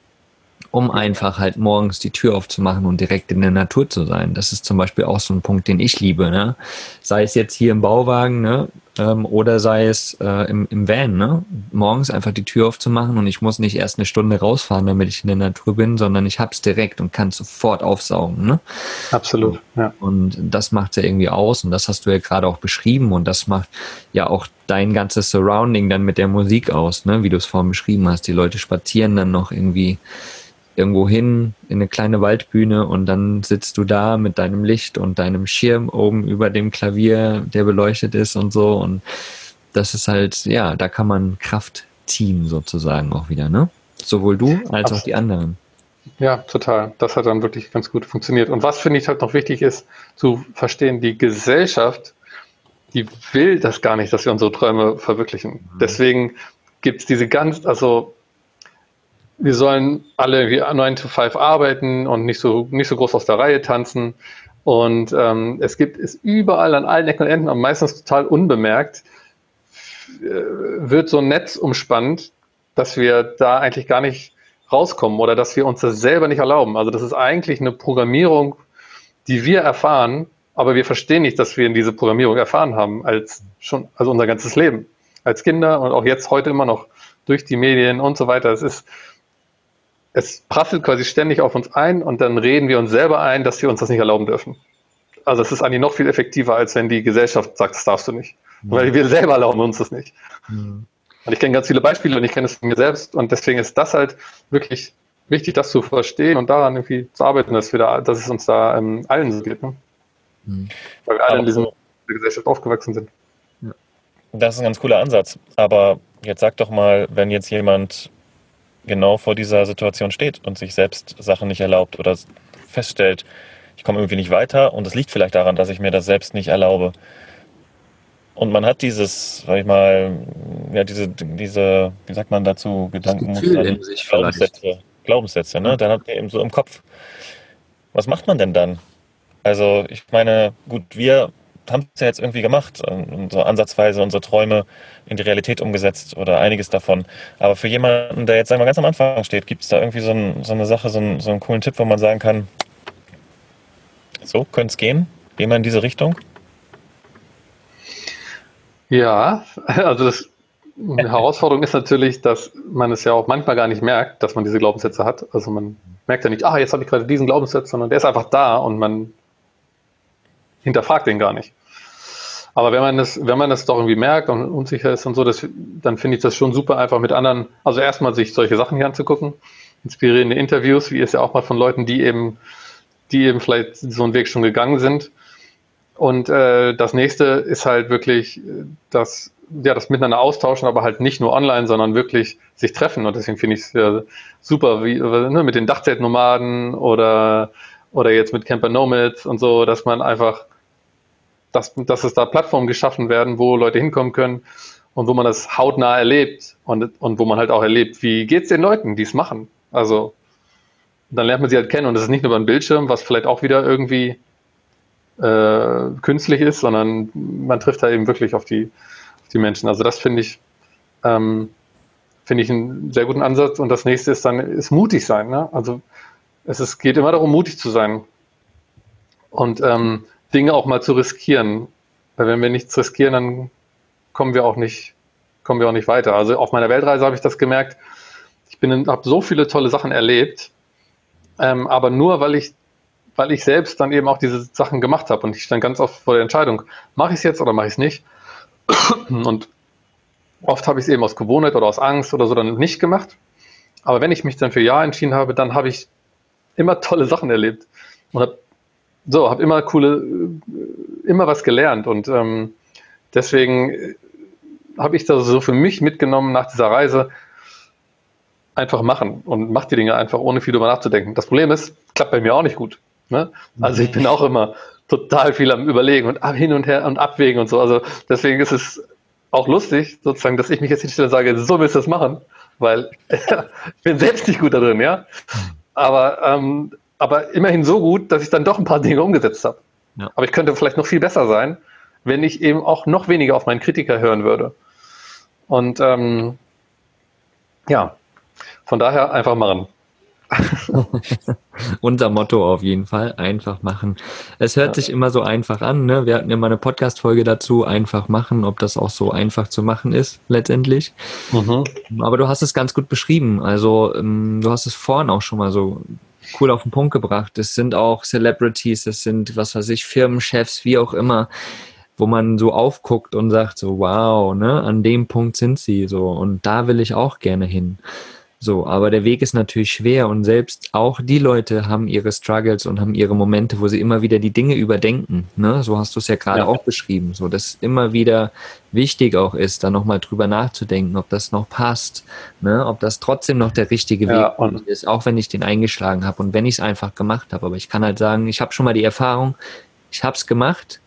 um einfach halt morgens die Tür aufzumachen und direkt in der Natur zu sein. Das ist zum Beispiel auch so ein Punkt, den ich liebe. Ne? Sei es jetzt hier im Bauwagen, ne? ähm, oder sei es äh, im, im Van, ne? morgens einfach die Tür aufzumachen und ich muss nicht erst eine Stunde rausfahren, damit ich in der Natur bin, sondern ich hab's direkt und kann sofort aufsaugen. Ne? Absolut, ja. Und das macht ja irgendwie aus und das hast du ja gerade auch beschrieben und das macht ja auch dein ganzes Surrounding dann mit der Musik aus, ne? wie du es vorhin beschrieben hast. Die Leute spazieren dann noch irgendwie irgendwo hin in eine kleine Waldbühne und dann sitzt du da mit deinem Licht und deinem Schirm oben über dem Klavier, der beleuchtet ist und so. Und das ist halt, ja, da kann man Kraft ziehen sozusagen auch wieder, ne? Sowohl du als auch die anderen. Ja, total. Das hat dann wirklich ganz gut funktioniert. Und was finde ich halt noch wichtig ist, zu verstehen, die Gesellschaft, die will das gar nicht, dass wir unsere Träume verwirklichen. Mhm. Deswegen gibt es diese ganz, also wir sollen alle wie 9 to 5 arbeiten und nicht so, nicht so groß aus der Reihe tanzen. Und ähm, es gibt es überall an allen Ecken und Enden, und meistens total unbemerkt, äh, wird so ein Netz umspannt, dass wir da eigentlich gar nicht rauskommen oder dass wir uns das selber nicht erlauben. Also das ist eigentlich eine Programmierung, die wir erfahren, aber wir verstehen nicht, dass wir in diese Programmierung erfahren haben, als schon, also unser ganzes Leben. Als Kinder und auch jetzt heute immer noch durch die Medien und so weiter. Es ist, es prasselt quasi ständig auf uns ein und dann reden wir uns selber ein, dass wir uns das nicht erlauben dürfen. Also es ist eigentlich noch viel effektiver, als wenn die Gesellschaft sagt, das darfst du nicht. Mhm. Weil wir selber erlauben uns das nicht. Mhm. Und ich kenne ganz viele Beispiele und ich kenne es von mir selbst und deswegen ist das halt wirklich wichtig, das zu verstehen und daran irgendwie zu arbeiten, dass, wir da, dass es uns da ähm, allen so geht. Ne? Mhm. Weil wir alle in dieser Gesellschaft aufgewachsen sind. Das ist ein ganz cooler Ansatz. Aber jetzt sag doch mal, wenn jetzt jemand genau vor dieser Situation steht und sich selbst Sachen nicht erlaubt oder feststellt, ich komme irgendwie nicht weiter und es liegt vielleicht daran, dass ich mir das selbst nicht erlaube. Und man hat dieses, sag ich mal, ja, diese, diese, wie sagt man dazu, Gedanken, Glaubenssätze, Glaubenssätze, ne? Dann habt ihr eben so im Kopf. Was macht man denn dann? Also, ich meine, gut, wir haben es ja jetzt irgendwie gemacht, so ansatzweise unsere Träume in die Realität umgesetzt oder einiges davon. Aber für jemanden, der jetzt sagen wir, ganz am Anfang steht, gibt es da irgendwie so, ein, so, eine Sache, so, ein, so einen coolen Tipp, wo man sagen kann, so könnte es gehen? Gehen wir in diese Richtung? Ja, also das, die Herausforderung ist natürlich, dass man es ja auch manchmal gar nicht merkt, dass man diese Glaubenssätze hat. Also man merkt ja nicht, ah, jetzt habe ich gerade diesen Glaubenssatz, sondern der ist einfach da und man hinterfragt den gar nicht. Aber wenn man das, wenn man das doch irgendwie merkt und unsicher ist und so, das, dann finde ich das schon super, einfach mit anderen, also erstmal sich solche Sachen hier anzugucken, inspirierende Interviews, wie es ja auch mal von Leuten, die eben, die eben vielleicht so einen Weg schon gegangen sind. Und äh, das nächste ist halt wirklich das, ja, das miteinander austauschen, aber halt nicht nur online, sondern wirklich sich treffen. Und deswegen finde ich es ja super, wie ne, mit den Dachzeltnomaden oder, oder jetzt mit Camper Nomads und so, dass man einfach dass, dass es da Plattformen geschaffen werden, wo Leute hinkommen können und wo man das hautnah erlebt und, und wo man halt auch erlebt, wie geht es den Leuten, die es machen. Also dann lernt man sie halt kennen und es ist nicht nur über ein Bildschirm, was vielleicht auch wieder irgendwie äh, künstlich ist, sondern man trifft da eben wirklich auf die, auf die Menschen. Also das finde ich, ähm, finde ich einen sehr guten Ansatz. Und das nächste ist dann, ist mutig sein. Ne? Also es ist, geht immer darum, mutig zu sein. Und ähm, Dinge auch mal zu riskieren. Weil wenn wir nichts riskieren, dann kommen wir auch nicht, kommen wir auch nicht weiter. Also auf meiner Weltreise habe ich das gemerkt. Ich habe so viele tolle Sachen erlebt, ähm, aber nur weil ich, weil ich selbst dann eben auch diese Sachen gemacht habe und ich stand ganz oft vor der Entscheidung, mache ich es jetzt oder mache ich es nicht? Und oft habe ich es eben aus Gewohnheit oder aus Angst oder so dann nicht gemacht. Aber wenn ich mich dann für Ja entschieden habe, dann habe ich immer tolle Sachen erlebt und habe so, habe immer coole, äh, immer was gelernt und ähm, deswegen äh, habe ich das so für mich mitgenommen nach dieser Reise, einfach machen und mach die Dinge einfach, ohne viel drüber nachzudenken. Das Problem ist, klappt bei mir auch nicht gut. Ne? Also ich bin auch immer total viel am Überlegen und hin und her und abwägen und so. Also deswegen ist es auch lustig, sozusagen, dass ich mich jetzt hinstelle und sage, so willst du das machen, weil ich bin selbst nicht gut da drin, ja. Aber ähm, aber immerhin so gut, dass ich dann doch ein paar Dinge umgesetzt habe. Ja. Aber ich könnte vielleicht noch viel besser sein, wenn ich eben auch noch weniger auf meinen Kritiker hören würde. Und ähm, ja, von daher einfach machen. Unser Motto auf jeden Fall, einfach machen. Es hört ja. sich immer so einfach an, ne? Wir hatten ja mal eine Podcast-Folge dazu, einfach machen, ob das auch so einfach zu machen ist, letztendlich. Mhm. Aber du hast es ganz gut beschrieben. Also, ähm, du hast es vorhin auch schon mal so cool auf den Punkt gebracht. Es sind auch Celebrities, es sind, was weiß ich, Firmenchefs, wie auch immer, wo man so aufguckt und sagt so, wow, ne, an dem Punkt sind sie so und da will ich auch gerne hin. So, aber der Weg ist natürlich schwer und selbst auch die Leute haben ihre Struggles und haben ihre Momente, wo sie immer wieder die Dinge überdenken. Ne? So hast du es ja gerade ja. auch beschrieben, so dass immer wieder wichtig auch ist, da nochmal drüber nachzudenken, ob das noch passt, ne? ob das trotzdem noch der richtige Weg ja, ist, auch wenn ich den eingeschlagen habe und wenn ich es einfach gemacht habe. Aber ich kann halt sagen, ich habe schon mal die Erfahrung, ich habe es gemacht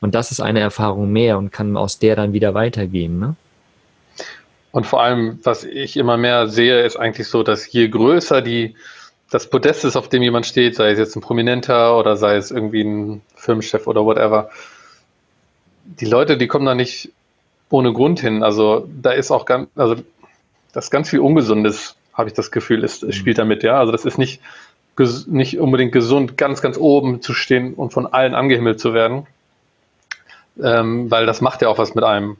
und das ist eine Erfahrung mehr und kann aus der dann wieder weitergehen. Ne? Und vor allem, was ich immer mehr sehe, ist eigentlich so, dass je größer die, das Podest ist, auf dem jemand steht, sei es jetzt ein Prominenter oder sei es irgendwie ein Firmenchef oder whatever, die Leute, die kommen da nicht ohne Grund hin. Also da ist auch ganz, also das ganz viel Ungesundes, habe ich das Gefühl, ist, mhm. spielt damit, ja. Also das ist nicht, nicht unbedingt gesund, ganz, ganz oben zu stehen und von allen angehimmelt zu werden. Ähm, weil das macht ja auch was mit einem.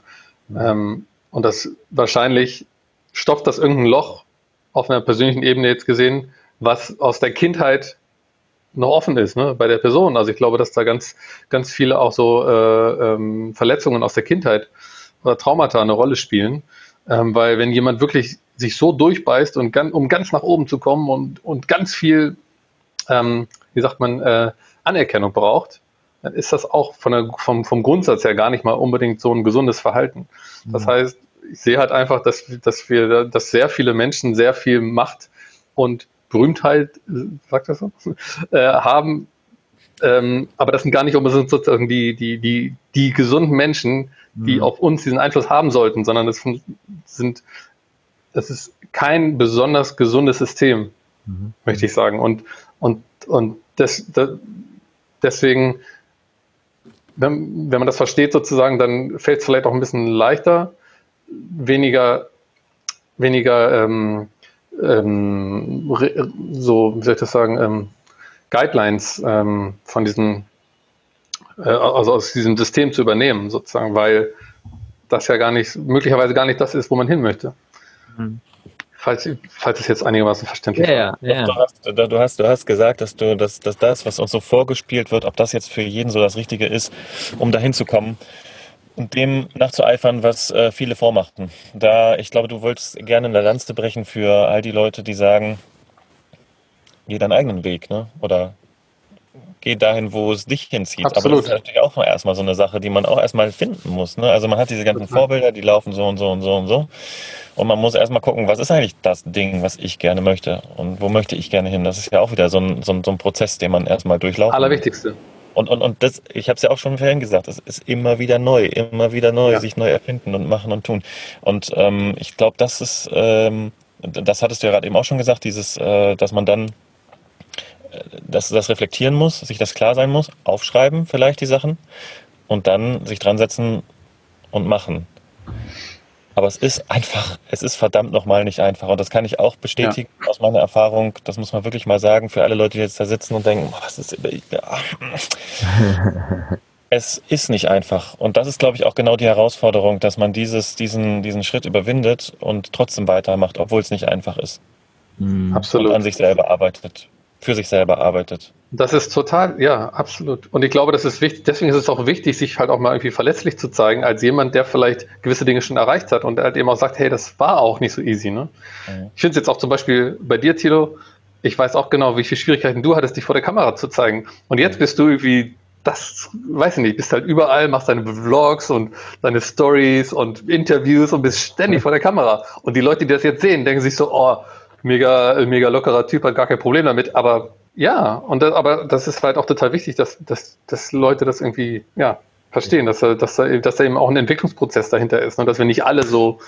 Mhm. Ähm, und das wahrscheinlich stopft das irgendein Loch auf einer persönlichen Ebene jetzt gesehen, was aus der Kindheit noch offen ist, ne, bei der Person. Also ich glaube, dass da ganz, ganz viele auch so äh, ähm, Verletzungen aus der Kindheit oder Traumata eine Rolle spielen. Ähm, weil wenn jemand wirklich sich so durchbeißt und ganz, um ganz nach oben zu kommen und, und ganz viel, ähm, wie sagt man, äh, Anerkennung braucht, dann ist das auch von der, vom, vom Grundsatz her gar nicht mal unbedingt so ein gesundes Verhalten. Das mhm. heißt, ich sehe halt einfach, dass, dass wir, dass sehr viele Menschen sehr viel Macht und Berühmtheit, sagt das so, äh, haben. Ähm, aber das sind gar nicht unbedingt sozusagen die, die, die, die gesunden Menschen, die mhm. auf uns diesen Einfluss haben sollten, sondern es sind, es ist kein besonders gesundes System, mhm. möchte ich sagen. Und, und, und das, das, deswegen, wenn, wenn man das versteht sozusagen, dann fällt es vielleicht auch ein bisschen leichter, weniger, weniger ähm, ähm, so, wie soll ich das sagen, ähm, Guidelines ähm, von diesem, äh, also aus diesem System zu übernehmen, sozusagen, weil das ja gar nicht, möglicherweise gar nicht das ist, wo man hin möchte. Mhm. Falls, falls es jetzt einigermaßen verständlich ja, ist. Ja, ja. Du, hast, du, hast, du hast gesagt, dass du dass, dass das, was uns so vorgespielt wird, ob das jetzt für jeden so das Richtige ist, um dahin zu kommen und dem nachzueifern, was äh, viele vormachten. Da, ich glaube, du wolltest gerne eine Lanze brechen für all die Leute, die sagen, geh deinen eigenen Weg, ne? Oder geh dahin, wo es dich hinzieht. Absolut. Aber das ist natürlich auch erstmal so eine Sache, die man auch erstmal finden muss. Ne? Also man hat diese ganzen Vorbilder, die laufen so und so und so und so. Und man muss erstmal gucken, was ist eigentlich das Ding, was ich gerne möchte und wo möchte ich gerne hin. Das ist ja auch wieder so ein, so ein, so ein Prozess, den man erstmal durchlaufen muss. Allerwichtigste. Und, und, und das, ich habe es ja auch schon vorhin gesagt, es ist immer wieder neu, immer wieder neu, ja. sich neu erfinden und machen und tun. Und ähm, ich glaube, das ist, ähm, das hattest du ja gerade eben auch schon gesagt, dieses, äh, dass man dann äh, dass das reflektieren muss, sich das klar sein muss, aufschreiben vielleicht die Sachen und dann sich dran setzen und machen. Aber es ist einfach, es ist verdammt nochmal nicht einfach. Und das kann ich auch bestätigen ja. aus meiner Erfahrung. Das muss man wirklich mal sagen für alle Leute, die jetzt da sitzen und denken, was ist. Ja. es ist nicht einfach. Und das ist, glaube ich, auch genau die Herausforderung, dass man dieses, diesen, diesen Schritt überwindet und trotzdem weitermacht, obwohl es nicht einfach ist. Mhm. Absolut. Und an sich selber arbeitet für sich selber arbeitet. Das ist total, ja, absolut. Und ich glaube, das ist wichtig, deswegen ist es auch wichtig, sich halt auch mal irgendwie verletzlich zu zeigen, als jemand, der vielleicht gewisse Dinge schon erreicht hat und halt eben auch sagt, hey, das war auch nicht so easy. Ne? Mhm. Ich finde es jetzt auch zum Beispiel bei dir, Tilo, ich weiß auch genau, wie viele Schwierigkeiten du hattest, dich vor der Kamera zu zeigen. Und jetzt bist du irgendwie, das, weiß ich nicht, bist halt überall, machst deine Vlogs und deine Stories und Interviews und bist ständig vor der Kamera. Und die Leute, die das jetzt sehen, denken sich so, oh, mega, mega lockerer Typ, hat gar kein Problem damit, aber ja, und das, aber das ist halt auch total wichtig, dass, dass, dass Leute das irgendwie, ja, verstehen, dass, dass, dass da eben auch ein Entwicklungsprozess dahinter ist und ne, dass wir nicht alle so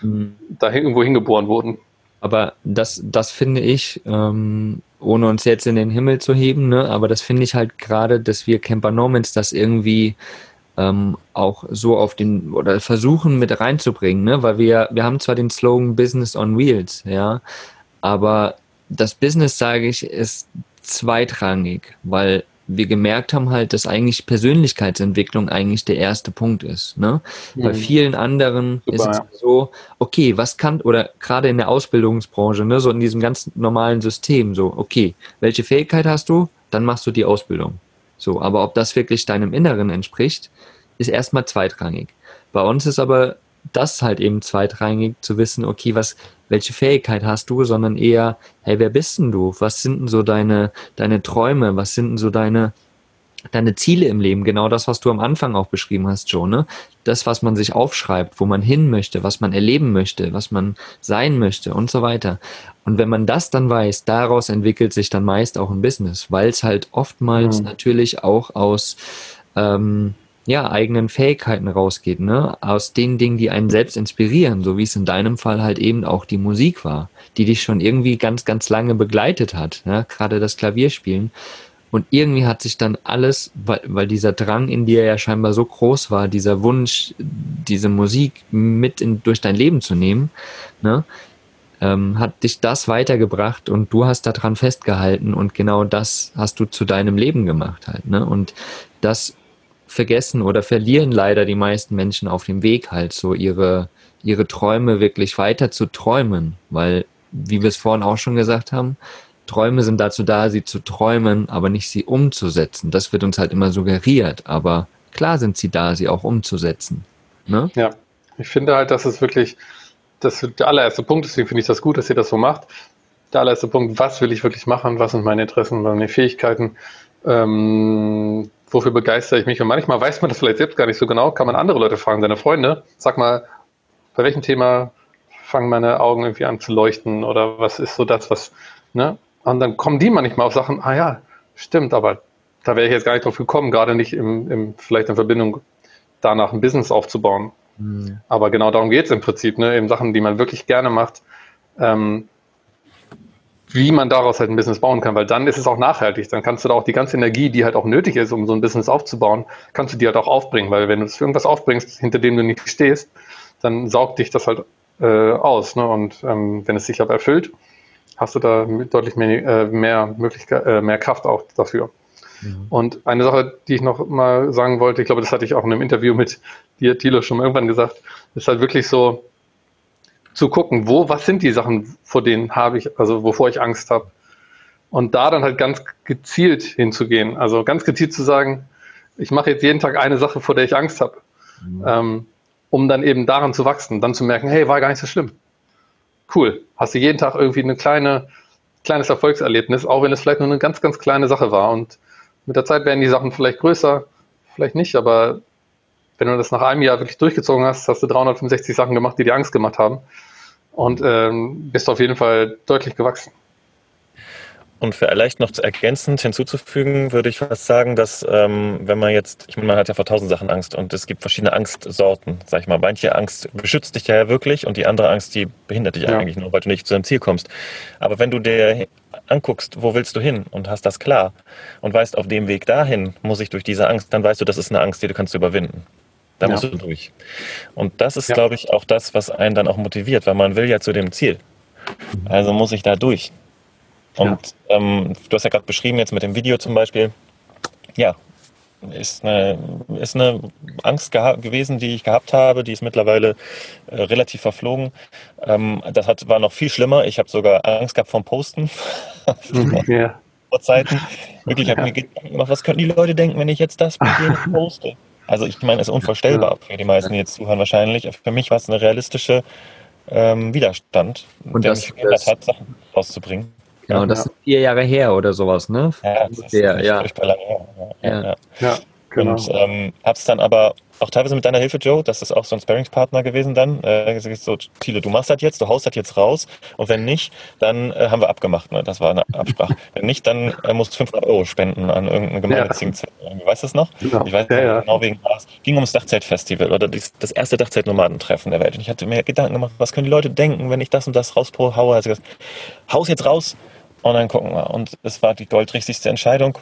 mhm. da irgendwo hingeboren wurden. Aber das, das finde ich, ähm, ohne uns jetzt in den Himmel zu heben, ne, aber das finde ich halt gerade, dass wir Camper Normans das irgendwie ähm, auch so auf den oder versuchen mit reinzubringen, ne? weil wir, wir haben zwar den Slogan Business on Wheels, ja, aber das Business, sage ich, ist zweitrangig, weil wir gemerkt haben halt, dass eigentlich Persönlichkeitsentwicklung eigentlich der erste Punkt ist. Ne? Mhm. Bei vielen anderen Super, ist es ja. so, okay, was kann, oder gerade in der Ausbildungsbranche, ne, so in diesem ganz normalen System, so, okay, welche Fähigkeit hast du? Dann machst du die Ausbildung. So, aber ob das wirklich deinem Inneren entspricht, ist erstmal zweitrangig. Bei uns ist aber das halt eben zweitrangig zu wissen, okay, was, welche Fähigkeit hast du, sondern eher, hey, wer bist denn du? Was sind denn so deine, deine Träume? Was sind denn so deine, deine Ziele im Leben? Genau das, was du am Anfang auch beschrieben hast, Joe, ne? Das, was man sich aufschreibt, wo man hin möchte, was man erleben möchte, was man sein möchte und so weiter. Und wenn man das dann weiß, daraus entwickelt sich dann meist auch ein Business, weil es halt oftmals mhm. natürlich auch aus, ähm, ja, eigenen Fähigkeiten rausgeht, ne? Aus den Dingen, die einen selbst inspirieren, so wie es in deinem Fall halt eben auch die Musik war, die dich schon irgendwie ganz, ganz lange begleitet hat, ne? Gerade das Klavierspielen. Und irgendwie hat sich dann alles, weil, weil dieser Drang in dir ja scheinbar so groß war, dieser Wunsch, diese Musik mit in, durch dein Leben zu nehmen, ne? Ähm, hat dich das weitergebracht und du hast daran festgehalten und genau das hast du zu deinem Leben gemacht halt, ne? Und das vergessen oder verlieren leider die meisten Menschen auf dem Weg halt so ihre, ihre Träume wirklich weiter zu träumen, weil, wie wir es vorhin auch schon gesagt haben, Träume sind dazu da, sie zu träumen, aber nicht sie umzusetzen. Das wird uns halt immer suggeriert, aber klar sind sie da, sie auch umzusetzen. Ne? Ja, ich finde halt, dass es wirklich das der allererste Punkt, deswegen finde ich das gut, dass ihr das so macht. Der allererste Punkt, was will ich wirklich machen, was sind meine Interessen, meine Fähigkeiten, ähm, wofür begeistere ich mich? Und manchmal weiß man das vielleicht selbst gar nicht so genau, kann man andere Leute fragen, seine Freunde, sag mal, bei welchem Thema fangen meine Augen irgendwie an zu leuchten oder was ist so das, was, ne? Und dann kommen die manchmal auf Sachen, ah ja, stimmt, aber da wäre ich jetzt gar nicht drauf gekommen, gerade nicht im, im vielleicht in Verbindung danach ein Business aufzubauen. Mhm. Aber genau darum geht es im Prinzip, ne? eben Sachen, die man wirklich gerne macht, ähm, wie man daraus halt ein Business bauen kann, weil dann ist es auch nachhaltig. Dann kannst du da auch die ganze Energie, die halt auch nötig ist, um so ein Business aufzubauen, kannst du die halt auch aufbringen, weil wenn du es für irgendwas aufbringst, hinter dem du nicht stehst, dann saugt dich das halt äh, aus. Ne? Und ähm, wenn es sich aber erfüllt, hast du da deutlich mehr, äh, mehr Möglichkeit, äh, mehr Kraft auch dafür. Mhm. Und eine Sache, die ich noch mal sagen wollte, ich glaube, das hatte ich auch in einem Interview mit dir, Thilo, schon irgendwann gesagt, ist halt wirklich so zu gucken, wo, was sind die Sachen, vor denen habe ich, also wovor ich Angst habe. Und da dann halt ganz gezielt hinzugehen. Also ganz gezielt zu sagen, ich mache jetzt jeden Tag eine Sache, vor der ich Angst habe. Mhm. Ähm, um dann eben daran zu wachsen, dann zu merken, hey, war gar nicht so schlimm cool. Hast du jeden Tag irgendwie eine kleine, kleines Erfolgserlebnis, auch wenn es vielleicht nur eine ganz, ganz kleine Sache war. Und mit der Zeit werden die Sachen vielleicht größer, vielleicht nicht, aber wenn du das nach einem Jahr wirklich durchgezogen hast, hast du 365 Sachen gemacht, die dir Angst gemacht haben und ähm, bist auf jeden Fall deutlich gewachsen. Und vielleicht noch ergänzend hinzuzufügen, würde ich fast sagen, dass ähm, wenn man jetzt, ich meine, man hat ja vor tausend Sachen Angst und es gibt verschiedene Angstsorten, sag ich mal. Manche Angst beschützt dich ja wirklich und die andere Angst, die behindert dich ja. eigentlich nur, weil du nicht zu deinem Ziel kommst. Aber wenn du dir anguckst, wo willst du hin und hast das klar und weißt, auf dem Weg dahin muss ich durch diese Angst, dann weißt du, das ist eine Angst, die du kannst überwinden. Da ja. musst du durch. Und das ist, ja. glaube ich, auch das, was einen dann auch motiviert, weil man will ja zu dem Ziel. Also muss ich da durch. Und ja. ähm, du hast ja gerade beschrieben, jetzt mit dem Video zum Beispiel, ja, ist eine, ist eine Angst gewesen, die ich gehabt habe. Die ist mittlerweile äh, relativ verflogen. Ähm, das hat, war noch viel schlimmer. Ich habe sogar Angst gehabt vom Posten. ja. Vor Zeiten. Wirklich, ich habe ja. mir gemacht, was könnten die Leute denken, wenn ich jetzt das mit denen poste? Also ich meine, es ist unvorstellbar für die meisten, die jetzt zuhören wahrscheinlich. Für mich war es eine realistische ähm, Widerstand, Und der das, mich gehindert hat, Sachen rauszubringen. Genau, das ja. ist vier Jahre her oder sowas, ne? Ja, das ist ja, ja. lange her. Ja, ja. ja genau. Und ähm, hab's dann aber auch teilweise mit deiner Hilfe, Joe, das ist auch so ein Sparringspartner gewesen dann. Äh, so, Thiele, du machst das jetzt, du haust das jetzt raus und wenn nicht, dann äh, haben wir abgemacht. Ne? Das war eine Absprache. wenn nicht, dann äh, musst du 500 Euro spenden an irgendeine gemeinnützigen ja. Zweck. Weißt du das noch? Genau. Ich weiß ja, genau wegen was. Ging ums Dachzeltfestival oder das erste Dachzeltnomadentreffen der Welt. Und ich hatte mir Gedanken gemacht, was können die Leute denken, wenn ich das und das raushaue? Also, haus jetzt raus und dann gucken wir. Und es war die goldrichtigste Entscheidung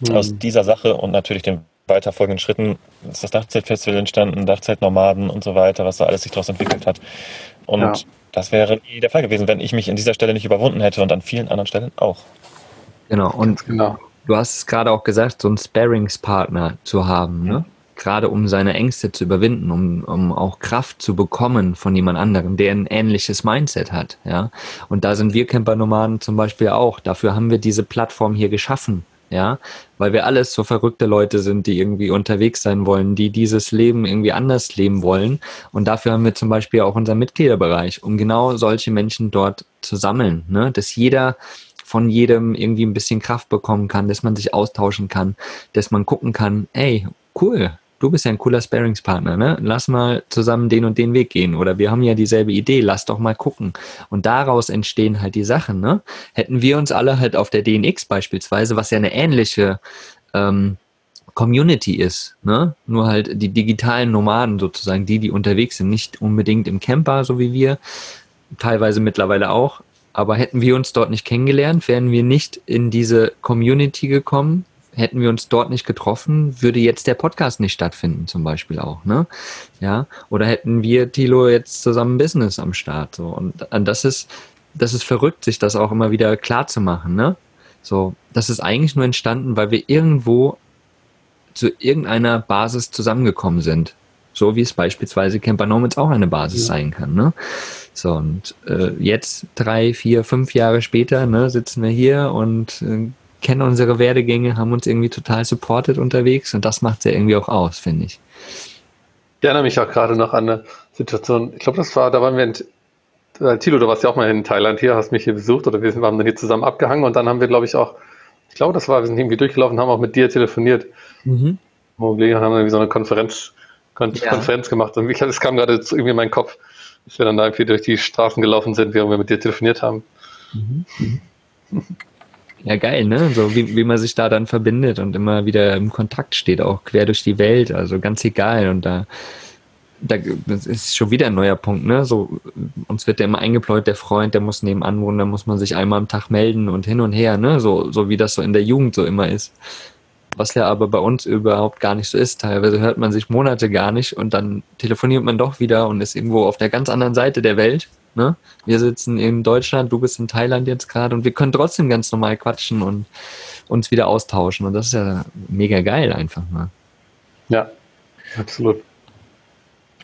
mhm. aus dieser Sache und natürlich den weiterfolgenden Schritten ist das Dachzeltfestival entstanden, Dachzeltnomaden und so weiter, was da alles sich daraus entwickelt hat. Und ja. das wäre nie der Fall gewesen, wenn ich mich an dieser Stelle nicht überwunden hätte und an vielen anderen Stellen auch. Genau, und genau. du hast es gerade auch gesagt, so einen Sparingspartner zu haben, ne? gerade um seine Ängste zu überwinden, um, um auch Kraft zu bekommen von jemand anderem, der ein ähnliches Mindset hat, ja. Und da sind wir Camper-Nomaden zum Beispiel auch. Dafür haben wir diese Plattform hier geschaffen, ja, weil wir alles so verrückte Leute sind, die irgendwie unterwegs sein wollen, die dieses Leben irgendwie anders leben wollen. Und dafür haben wir zum Beispiel auch unseren Mitgliederbereich, um genau solche Menschen dort zu sammeln, ne? dass jeder von jedem irgendwie ein bisschen Kraft bekommen kann, dass man sich austauschen kann, dass man gucken kann, ey, cool, du bist ja ein cooler Sparingspartner, ne? Lass mal zusammen den und den Weg gehen. Oder wir haben ja dieselbe Idee, lass doch mal gucken. Und daraus entstehen halt die Sachen, ne? Hätten wir uns alle halt auf der DNX beispielsweise, was ja eine ähnliche ähm, Community ist, ne? Nur halt die digitalen Nomaden sozusagen, die, die unterwegs sind, nicht unbedingt im Camper, so wie wir, teilweise mittlerweile auch. Aber hätten wir uns dort nicht kennengelernt, wären wir nicht in diese Community gekommen, hätten wir uns dort nicht getroffen, würde jetzt der Podcast nicht stattfinden, zum Beispiel auch, ne? Ja, oder hätten wir, Tilo, jetzt zusammen Business am Start, so. Und das ist, das ist verrückt, sich das auch immer wieder klar zu machen, ne? So, das ist eigentlich nur entstanden, weil wir irgendwo zu irgendeiner Basis zusammengekommen sind. So wie es beispielsweise Camper Nomads auch eine Basis ja. sein kann. Ne? So, und äh, jetzt, drei, vier, fünf Jahre später, ne, sitzen wir hier und äh, kennen unsere Werdegänge, haben uns irgendwie total supported unterwegs und das macht es ja irgendwie auch aus, finde ich. Ich erinnere mich auch gerade noch an eine Situation, ich glaube, das war, da waren wir in, äh, Tilo, du warst ja auch mal in Thailand hier, hast mich hier besucht oder wir haben dann hier zusammen abgehangen und dann haben wir, glaube ich, auch, ich glaube, das war, wir sind irgendwie durchgelaufen, haben auch mit dir telefoniert. Mhm. Wir haben irgendwie so eine Konferenz, Kon ja. Konferenz gemacht und ich, es kam gerade irgendwie in meinen Kopf, dass wir dann da irgendwie durch die Straßen gelaufen sind, während wir mit dir telefoniert haben. Mhm. Ja, geil, ne? So wie, wie man sich da dann verbindet und immer wieder im Kontakt steht, auch quer durch die Welt, also ganz egal. Und da, da ist schon wieder ein neuer Punkt, ne? So, uns wird ja immer eingepläut, der Freund, der muss nebenan wohnen, da muss man sich einmal am Tag melden und hin und her, ne? So, so wie das so in der Jugend so immer ist. Was ja aber bei uns überhaupt gar nicht so ist. Teilweise hört man sich Monate gar nicht und dann telefoniert man doch wieder und ist irgendwo auf der ganz anderen Seite der Welt Ne? Wir sitzen in Deutschland, du bist in Thailand jetzt gerade und wir können trotzdem ganz normal quatschen und uns wieder austauschen. Und das ist ja mega geil einfach mal. Ja, absolut.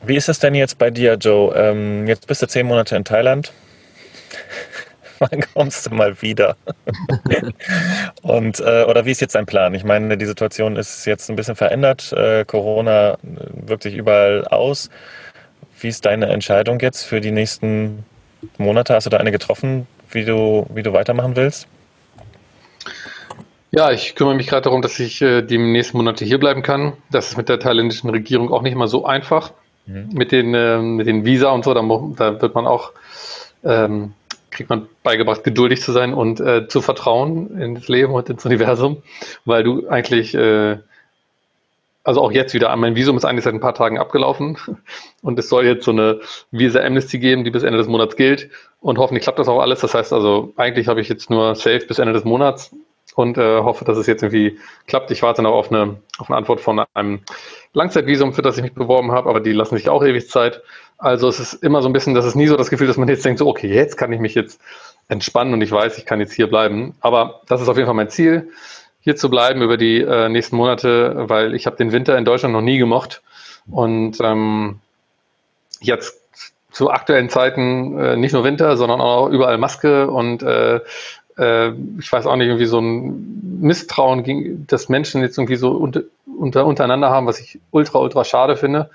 Wie ist es denn jetzt bei dir, Joe? Ähm, jetzt bist du zehn Monate in Thailand. Wann kommst du mal wieder? und äh, oder wie ist jetzt dein Plan? Ich meine, die Situation ist jetzt ein bisschen verändert. Äh, Corona wirkt sich überall aus. Wie ist deine Entscheidung jetzt für die nächsten Monate? Hast du da eine getroffen, wie du, wie du weitermachen willst? Ja, ich kümmere mich gerade darum, dass ich äh, die nächsten Monate hier bleiben kann. Das ist mit der thailändischen Regierung auch nicht mal so einfach. Mhm. Mit, den, äh, mit den Visa und so, da, da wird man auch, ähm, kriegt man beigebracht, geduldig zu sein und äh, zu vertrauen ins Leben und ins Universum, weil du eigentlich äh, also auch jetzt wieder, mein Visum ist eigentlich seit ein paar Tagen abgelaufen und es soll jetzt so eine Visa-Amnesty geben, die bis Ende des Monats gilt und hoffentlich klappt das auch alles. Das heißt also, eigentlich habe ich jetzt nur safe bis Ende des Monats und äh, hoffe, dass es jetzt irgendwie klappt. Ich warte noch auf eine, auf eine Antwort von einem Langzeitvisum, für das ich mich beworben habe, aber die lassen sich auch ewig Zeit. Also es ist immer so ein bisschen, das ist nie so das Gefühl, dass man jetzt denkt, so okay, jetzt kann ich mich jetzt entspannen und ich weiß, ich kann jetzt hier bleiben. Aber das ist auf jeden Fall mein Ziel hier zu bleiben über die äh, nächsten Monate, weil ich habe den Winter in Deutschland noch nie gemocht. Und ähm, jetzt zu aktuellen Zeiten äh, nicht nur Winter, sondern auch überall Maske und äh, äh, ich weiß auch nicht, irgendwie so ein Misstrauen, dass Menschen jetzt irgendwie so unter, untereinander haben, was ich ultra, ultra schade finde.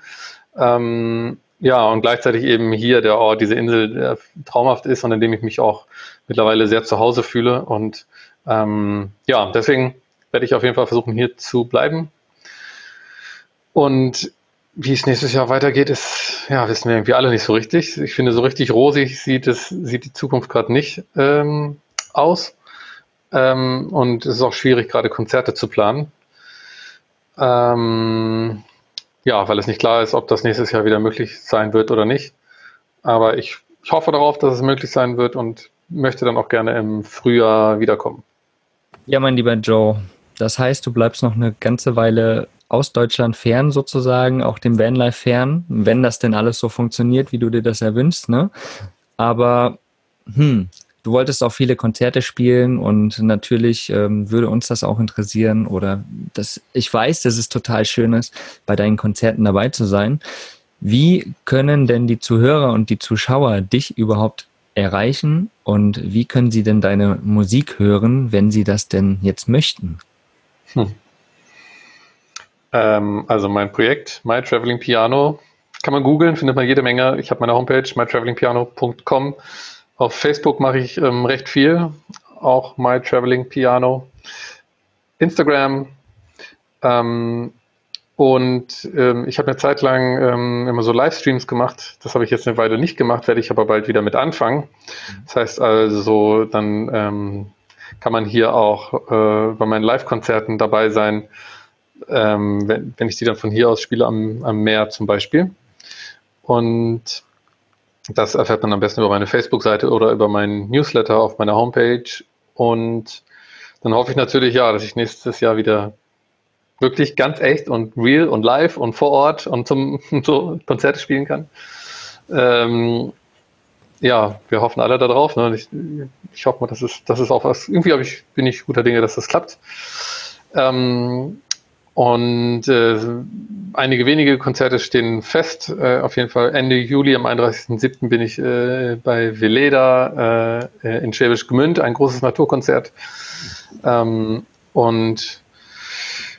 Ähm, ja, und gleichzeitig eben hier der Ort, diese Insel, der traumhaft ist und in dem ich mich auch mittlerweile sehr zu Hause fühle. Und ähm, ja, deswegen werde ich auf jeden Fall versuchen, hier zu bleiben. Und wie es nächstes Jahr weitergeht, ist, ja, wissen wir irgendwie alle nicht so richtig. Ich finde, so richtig rosig sieht es, sieht die Zukunft gerade nicht ähm, aus. Ähm, und es ist auch schwierig, gerade Konzerte zu planen. Ähm, ja, weil es nicht klar ist, ob das nächstes Jahr wieder möglich sein wird oder nicht. Aber ich, ich hoffe darauf, dass es möglich sein wird und möchte dann auch gerne im Frühjahr wiederkommen. Ja, mein lieber Joe, das heißt, du bleibst noch eine ganze Weile aus Deutschland fern sozusagen, auch dem Vanlife fern, wenn das denn alles so funktioniert, wie du dir das erwünschst, ne? Aber hm, du wolltest auch viele Konzerte spielen und natürlich ähm, würde uns das auch interessieren oder das, ich weiß, dass es total schön ist, bei deinen Konzerten dabei zu sein. Wie können denn die Zuhörer und die Zuschauer dich überhaupt erreichen und wie können sie denn deine Musik hören, wenn sie das denn jetzt möchten? Hm. Ähm, also mein Projekt My Traveling Piano kann man googeln, findet man jede Menge. Ich habe meine Homepage mytravelingpiano.com. Auf Facebook mache ich ähm, recht viel, auch My Traveling Piano. Instagram ähm, und ähm, ich habe eine Zeit lang ähm, immer so Livestreams gemacht. Das habe ich jetzt eine Weile nicht gemacht, werde ich aber bald wieder mit anfangen. Das heißt also, dann ähm, kann man hier auch äh, bei meinen Live-Konzerten dabei sein, ähm, wenn, wenn ich die dann von hier aus spiele am, am Meer zum Beispiel. Und das erfährt man am besten über meine Facebook-Seite oder über meinen Newsletter auf meiner Homepage. Und dann hoffe ich natürlich, ja, dass ich nächstes Jahr wieder wirklich ganz echt und real und live und vor Ort und zum so Konzerte spielen kann. Ähm, ja, wir hoffen alle darauf. Ne? Ich, ich hoffe mal, dass es, dass es auch was, irgendwie ich, bin ich guter Dinge, dass das klappt. Ähm, Und äh, einige wenige Konzerte stehen fest. Äh, auf jeden Fall Ende Juli, am 31.07. bin ich äh, bei Veleda äh, in Schwäbisch Gmünd, ein großes Naturkonzert. Ähm, und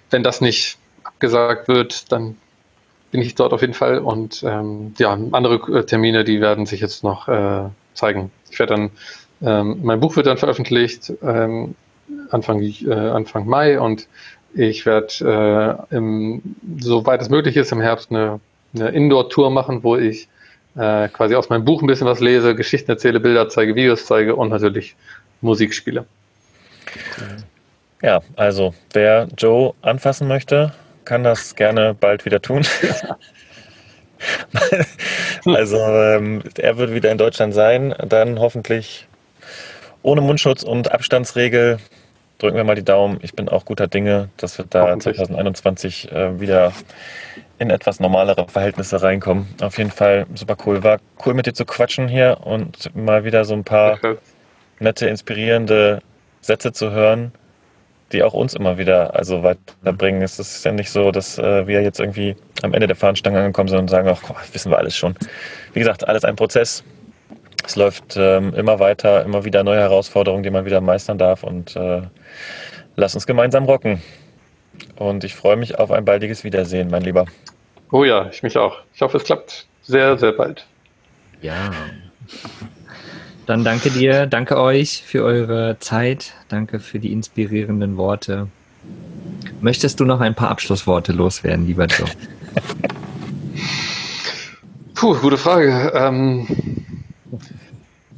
wenn das nicht abgesagt wird, dann bin ich dort auf jeden Fall. Und ähm, ja, andere äh, Termine, die werden sich jetzt noch äh, zeigen. Ich werde dann, ähm, mein Buch wird dann veröffentlicht ähm, Anfang, äh, Anfang Mai und ich werde, äh, im, soweit es möglich ist, im Herbst eine, eine Indoor-Tour machen, wo ich äh, quasi aus meinem Buch ein bisschen was lese, Geschichten erzähle, Bilder zeige, Videos zeige und natürlich Musik spiele. Ja, also wer Joe anfassen möchte, kann das gerne bald wieder tun. also ähm, er wird wieder in Deutschland sein, dann hoffentlich ohne Mundschutz und Abstandsregel. Drücken wir mal die Daumen. Ich bin auch guter Dinge, dass wir da 2021 äh, wieder in etwas normalere Verhältnisse reinkommen. Auf jeden Fall super cool. War cool mit dir zu quatschen hier und mal wieder so ein paar nette, inspirierende Sätze zu hören die auch uns immer wieder also weiterbringen. Es ist ja nicht so, dass äh, wir jetzt irgendwie am Ende der Fahnenstange angekommen sind und sagen, ach, wissen wir alles schon. Wie gesagt, alles ein Prozess. Es läuft ähm, immer weiter, immer wieder neue Herausforderungen, die man wieder meistern darf und äh, lass uns gemeinsam rocken. Und ich freue mich auf ein baldiges Wiedersehen, mein Lieber. Oh ja, ich mich auch. Ich hoffe, es klappt sehr, sehr bald. Ja. Dann danke dir, danke euch für eure Zeit, danke für die inspirierenden Worte. Möchtest du noch ein paar Abschlussworte loswerden, lieber Joe? Puh, gute Frage. Ähm,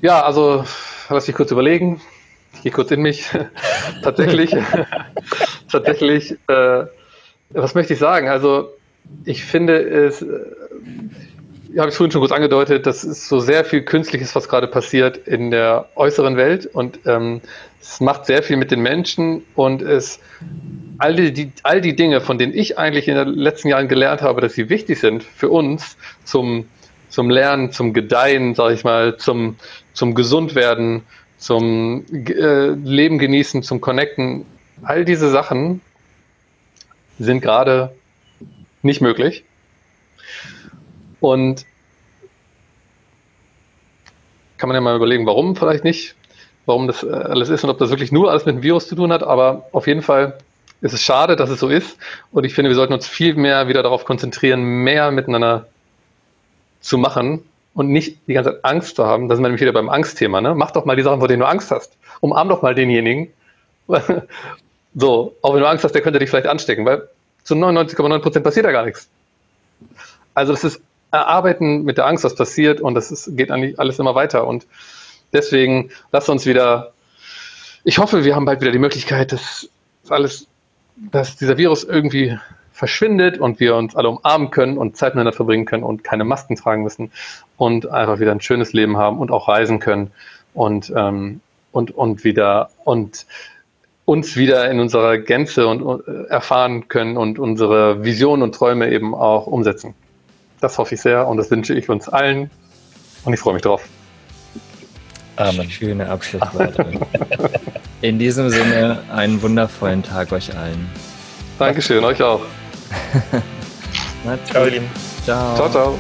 ja, also lass mich kurz überlegen. Ich gehe kurz in mich. tatsächlich, tatsächlich, äh, was möchte ich sagen? Also ich finde es habe ich vorhin schon kurz angedeutet, das ist so sehr viel Künstliches, was gerade passiert in der äußeren Welt. Und ähm, es macht sehr viel mit den Menschen. Und es all die, all die Dinge, von denen ich eigentlich in den letzten Jahren gelernt habe, dass sie wichtig sind für uns zum, zum Lernen, zum Gedeihen, sage ich mal, zum, zum Gesundwerden, zum äh, Leben genießen, zum Connecten, all diese Sachen sind gerade nicht möglich. Und kann man ja mal überlegen, warum vielleicht nicht, warum das äh, alles ist und ob das wirklich nur alles mit dem Virus zu tun hat. Aber auf jeden Fall ist es schade, dass es so ist. Und ich finde, wir sollten uns viel mehr wieder darauf konzentrieren, mehr miteinander zu machen und nicht die ganze Zeit Angst zu haben. Da sind wir nämlich wieder beim Angstthema. Ne? Mach doch mal die Sachen, vor denen du Angst hast. Umarm doch mal denjenigen. so, auch wenn du Angst hast, der könnte dich vielleicht anstecken, weil zu 99,9 Prozent passiert da gar nichts. Also das ist erarbeiten mit der Angst, was passiert und das ist, geht eigentlich alles immer weiter. Und deswegen lasst uns wieder, ich hoffe, wir haben bald wieder die Möglichkeit, dass alles, dass dieser Virus irgendwie verschwindet und wir uns alle umarmen können und Zeit miteinander verbringen können und keine Masken tragen müssen und einfach wieder ein schönes Leben haben und auch reisen können und, ähm, und, und wieder und uns wieder in unserer Gänze und, und äh, erfahren können und unsere Visionen und Träume eben auch umsetzen. Das hoffe ich sehr und das wünsche ich uns allen und ich freue mich drauf. Amen. Schöne Abschlussworte. In diesem Sinne, einen wundervollen Tag euch allen. Dankeschön, euch auch. ciao, ihr Lieben. Ciao. Ciao, ciao.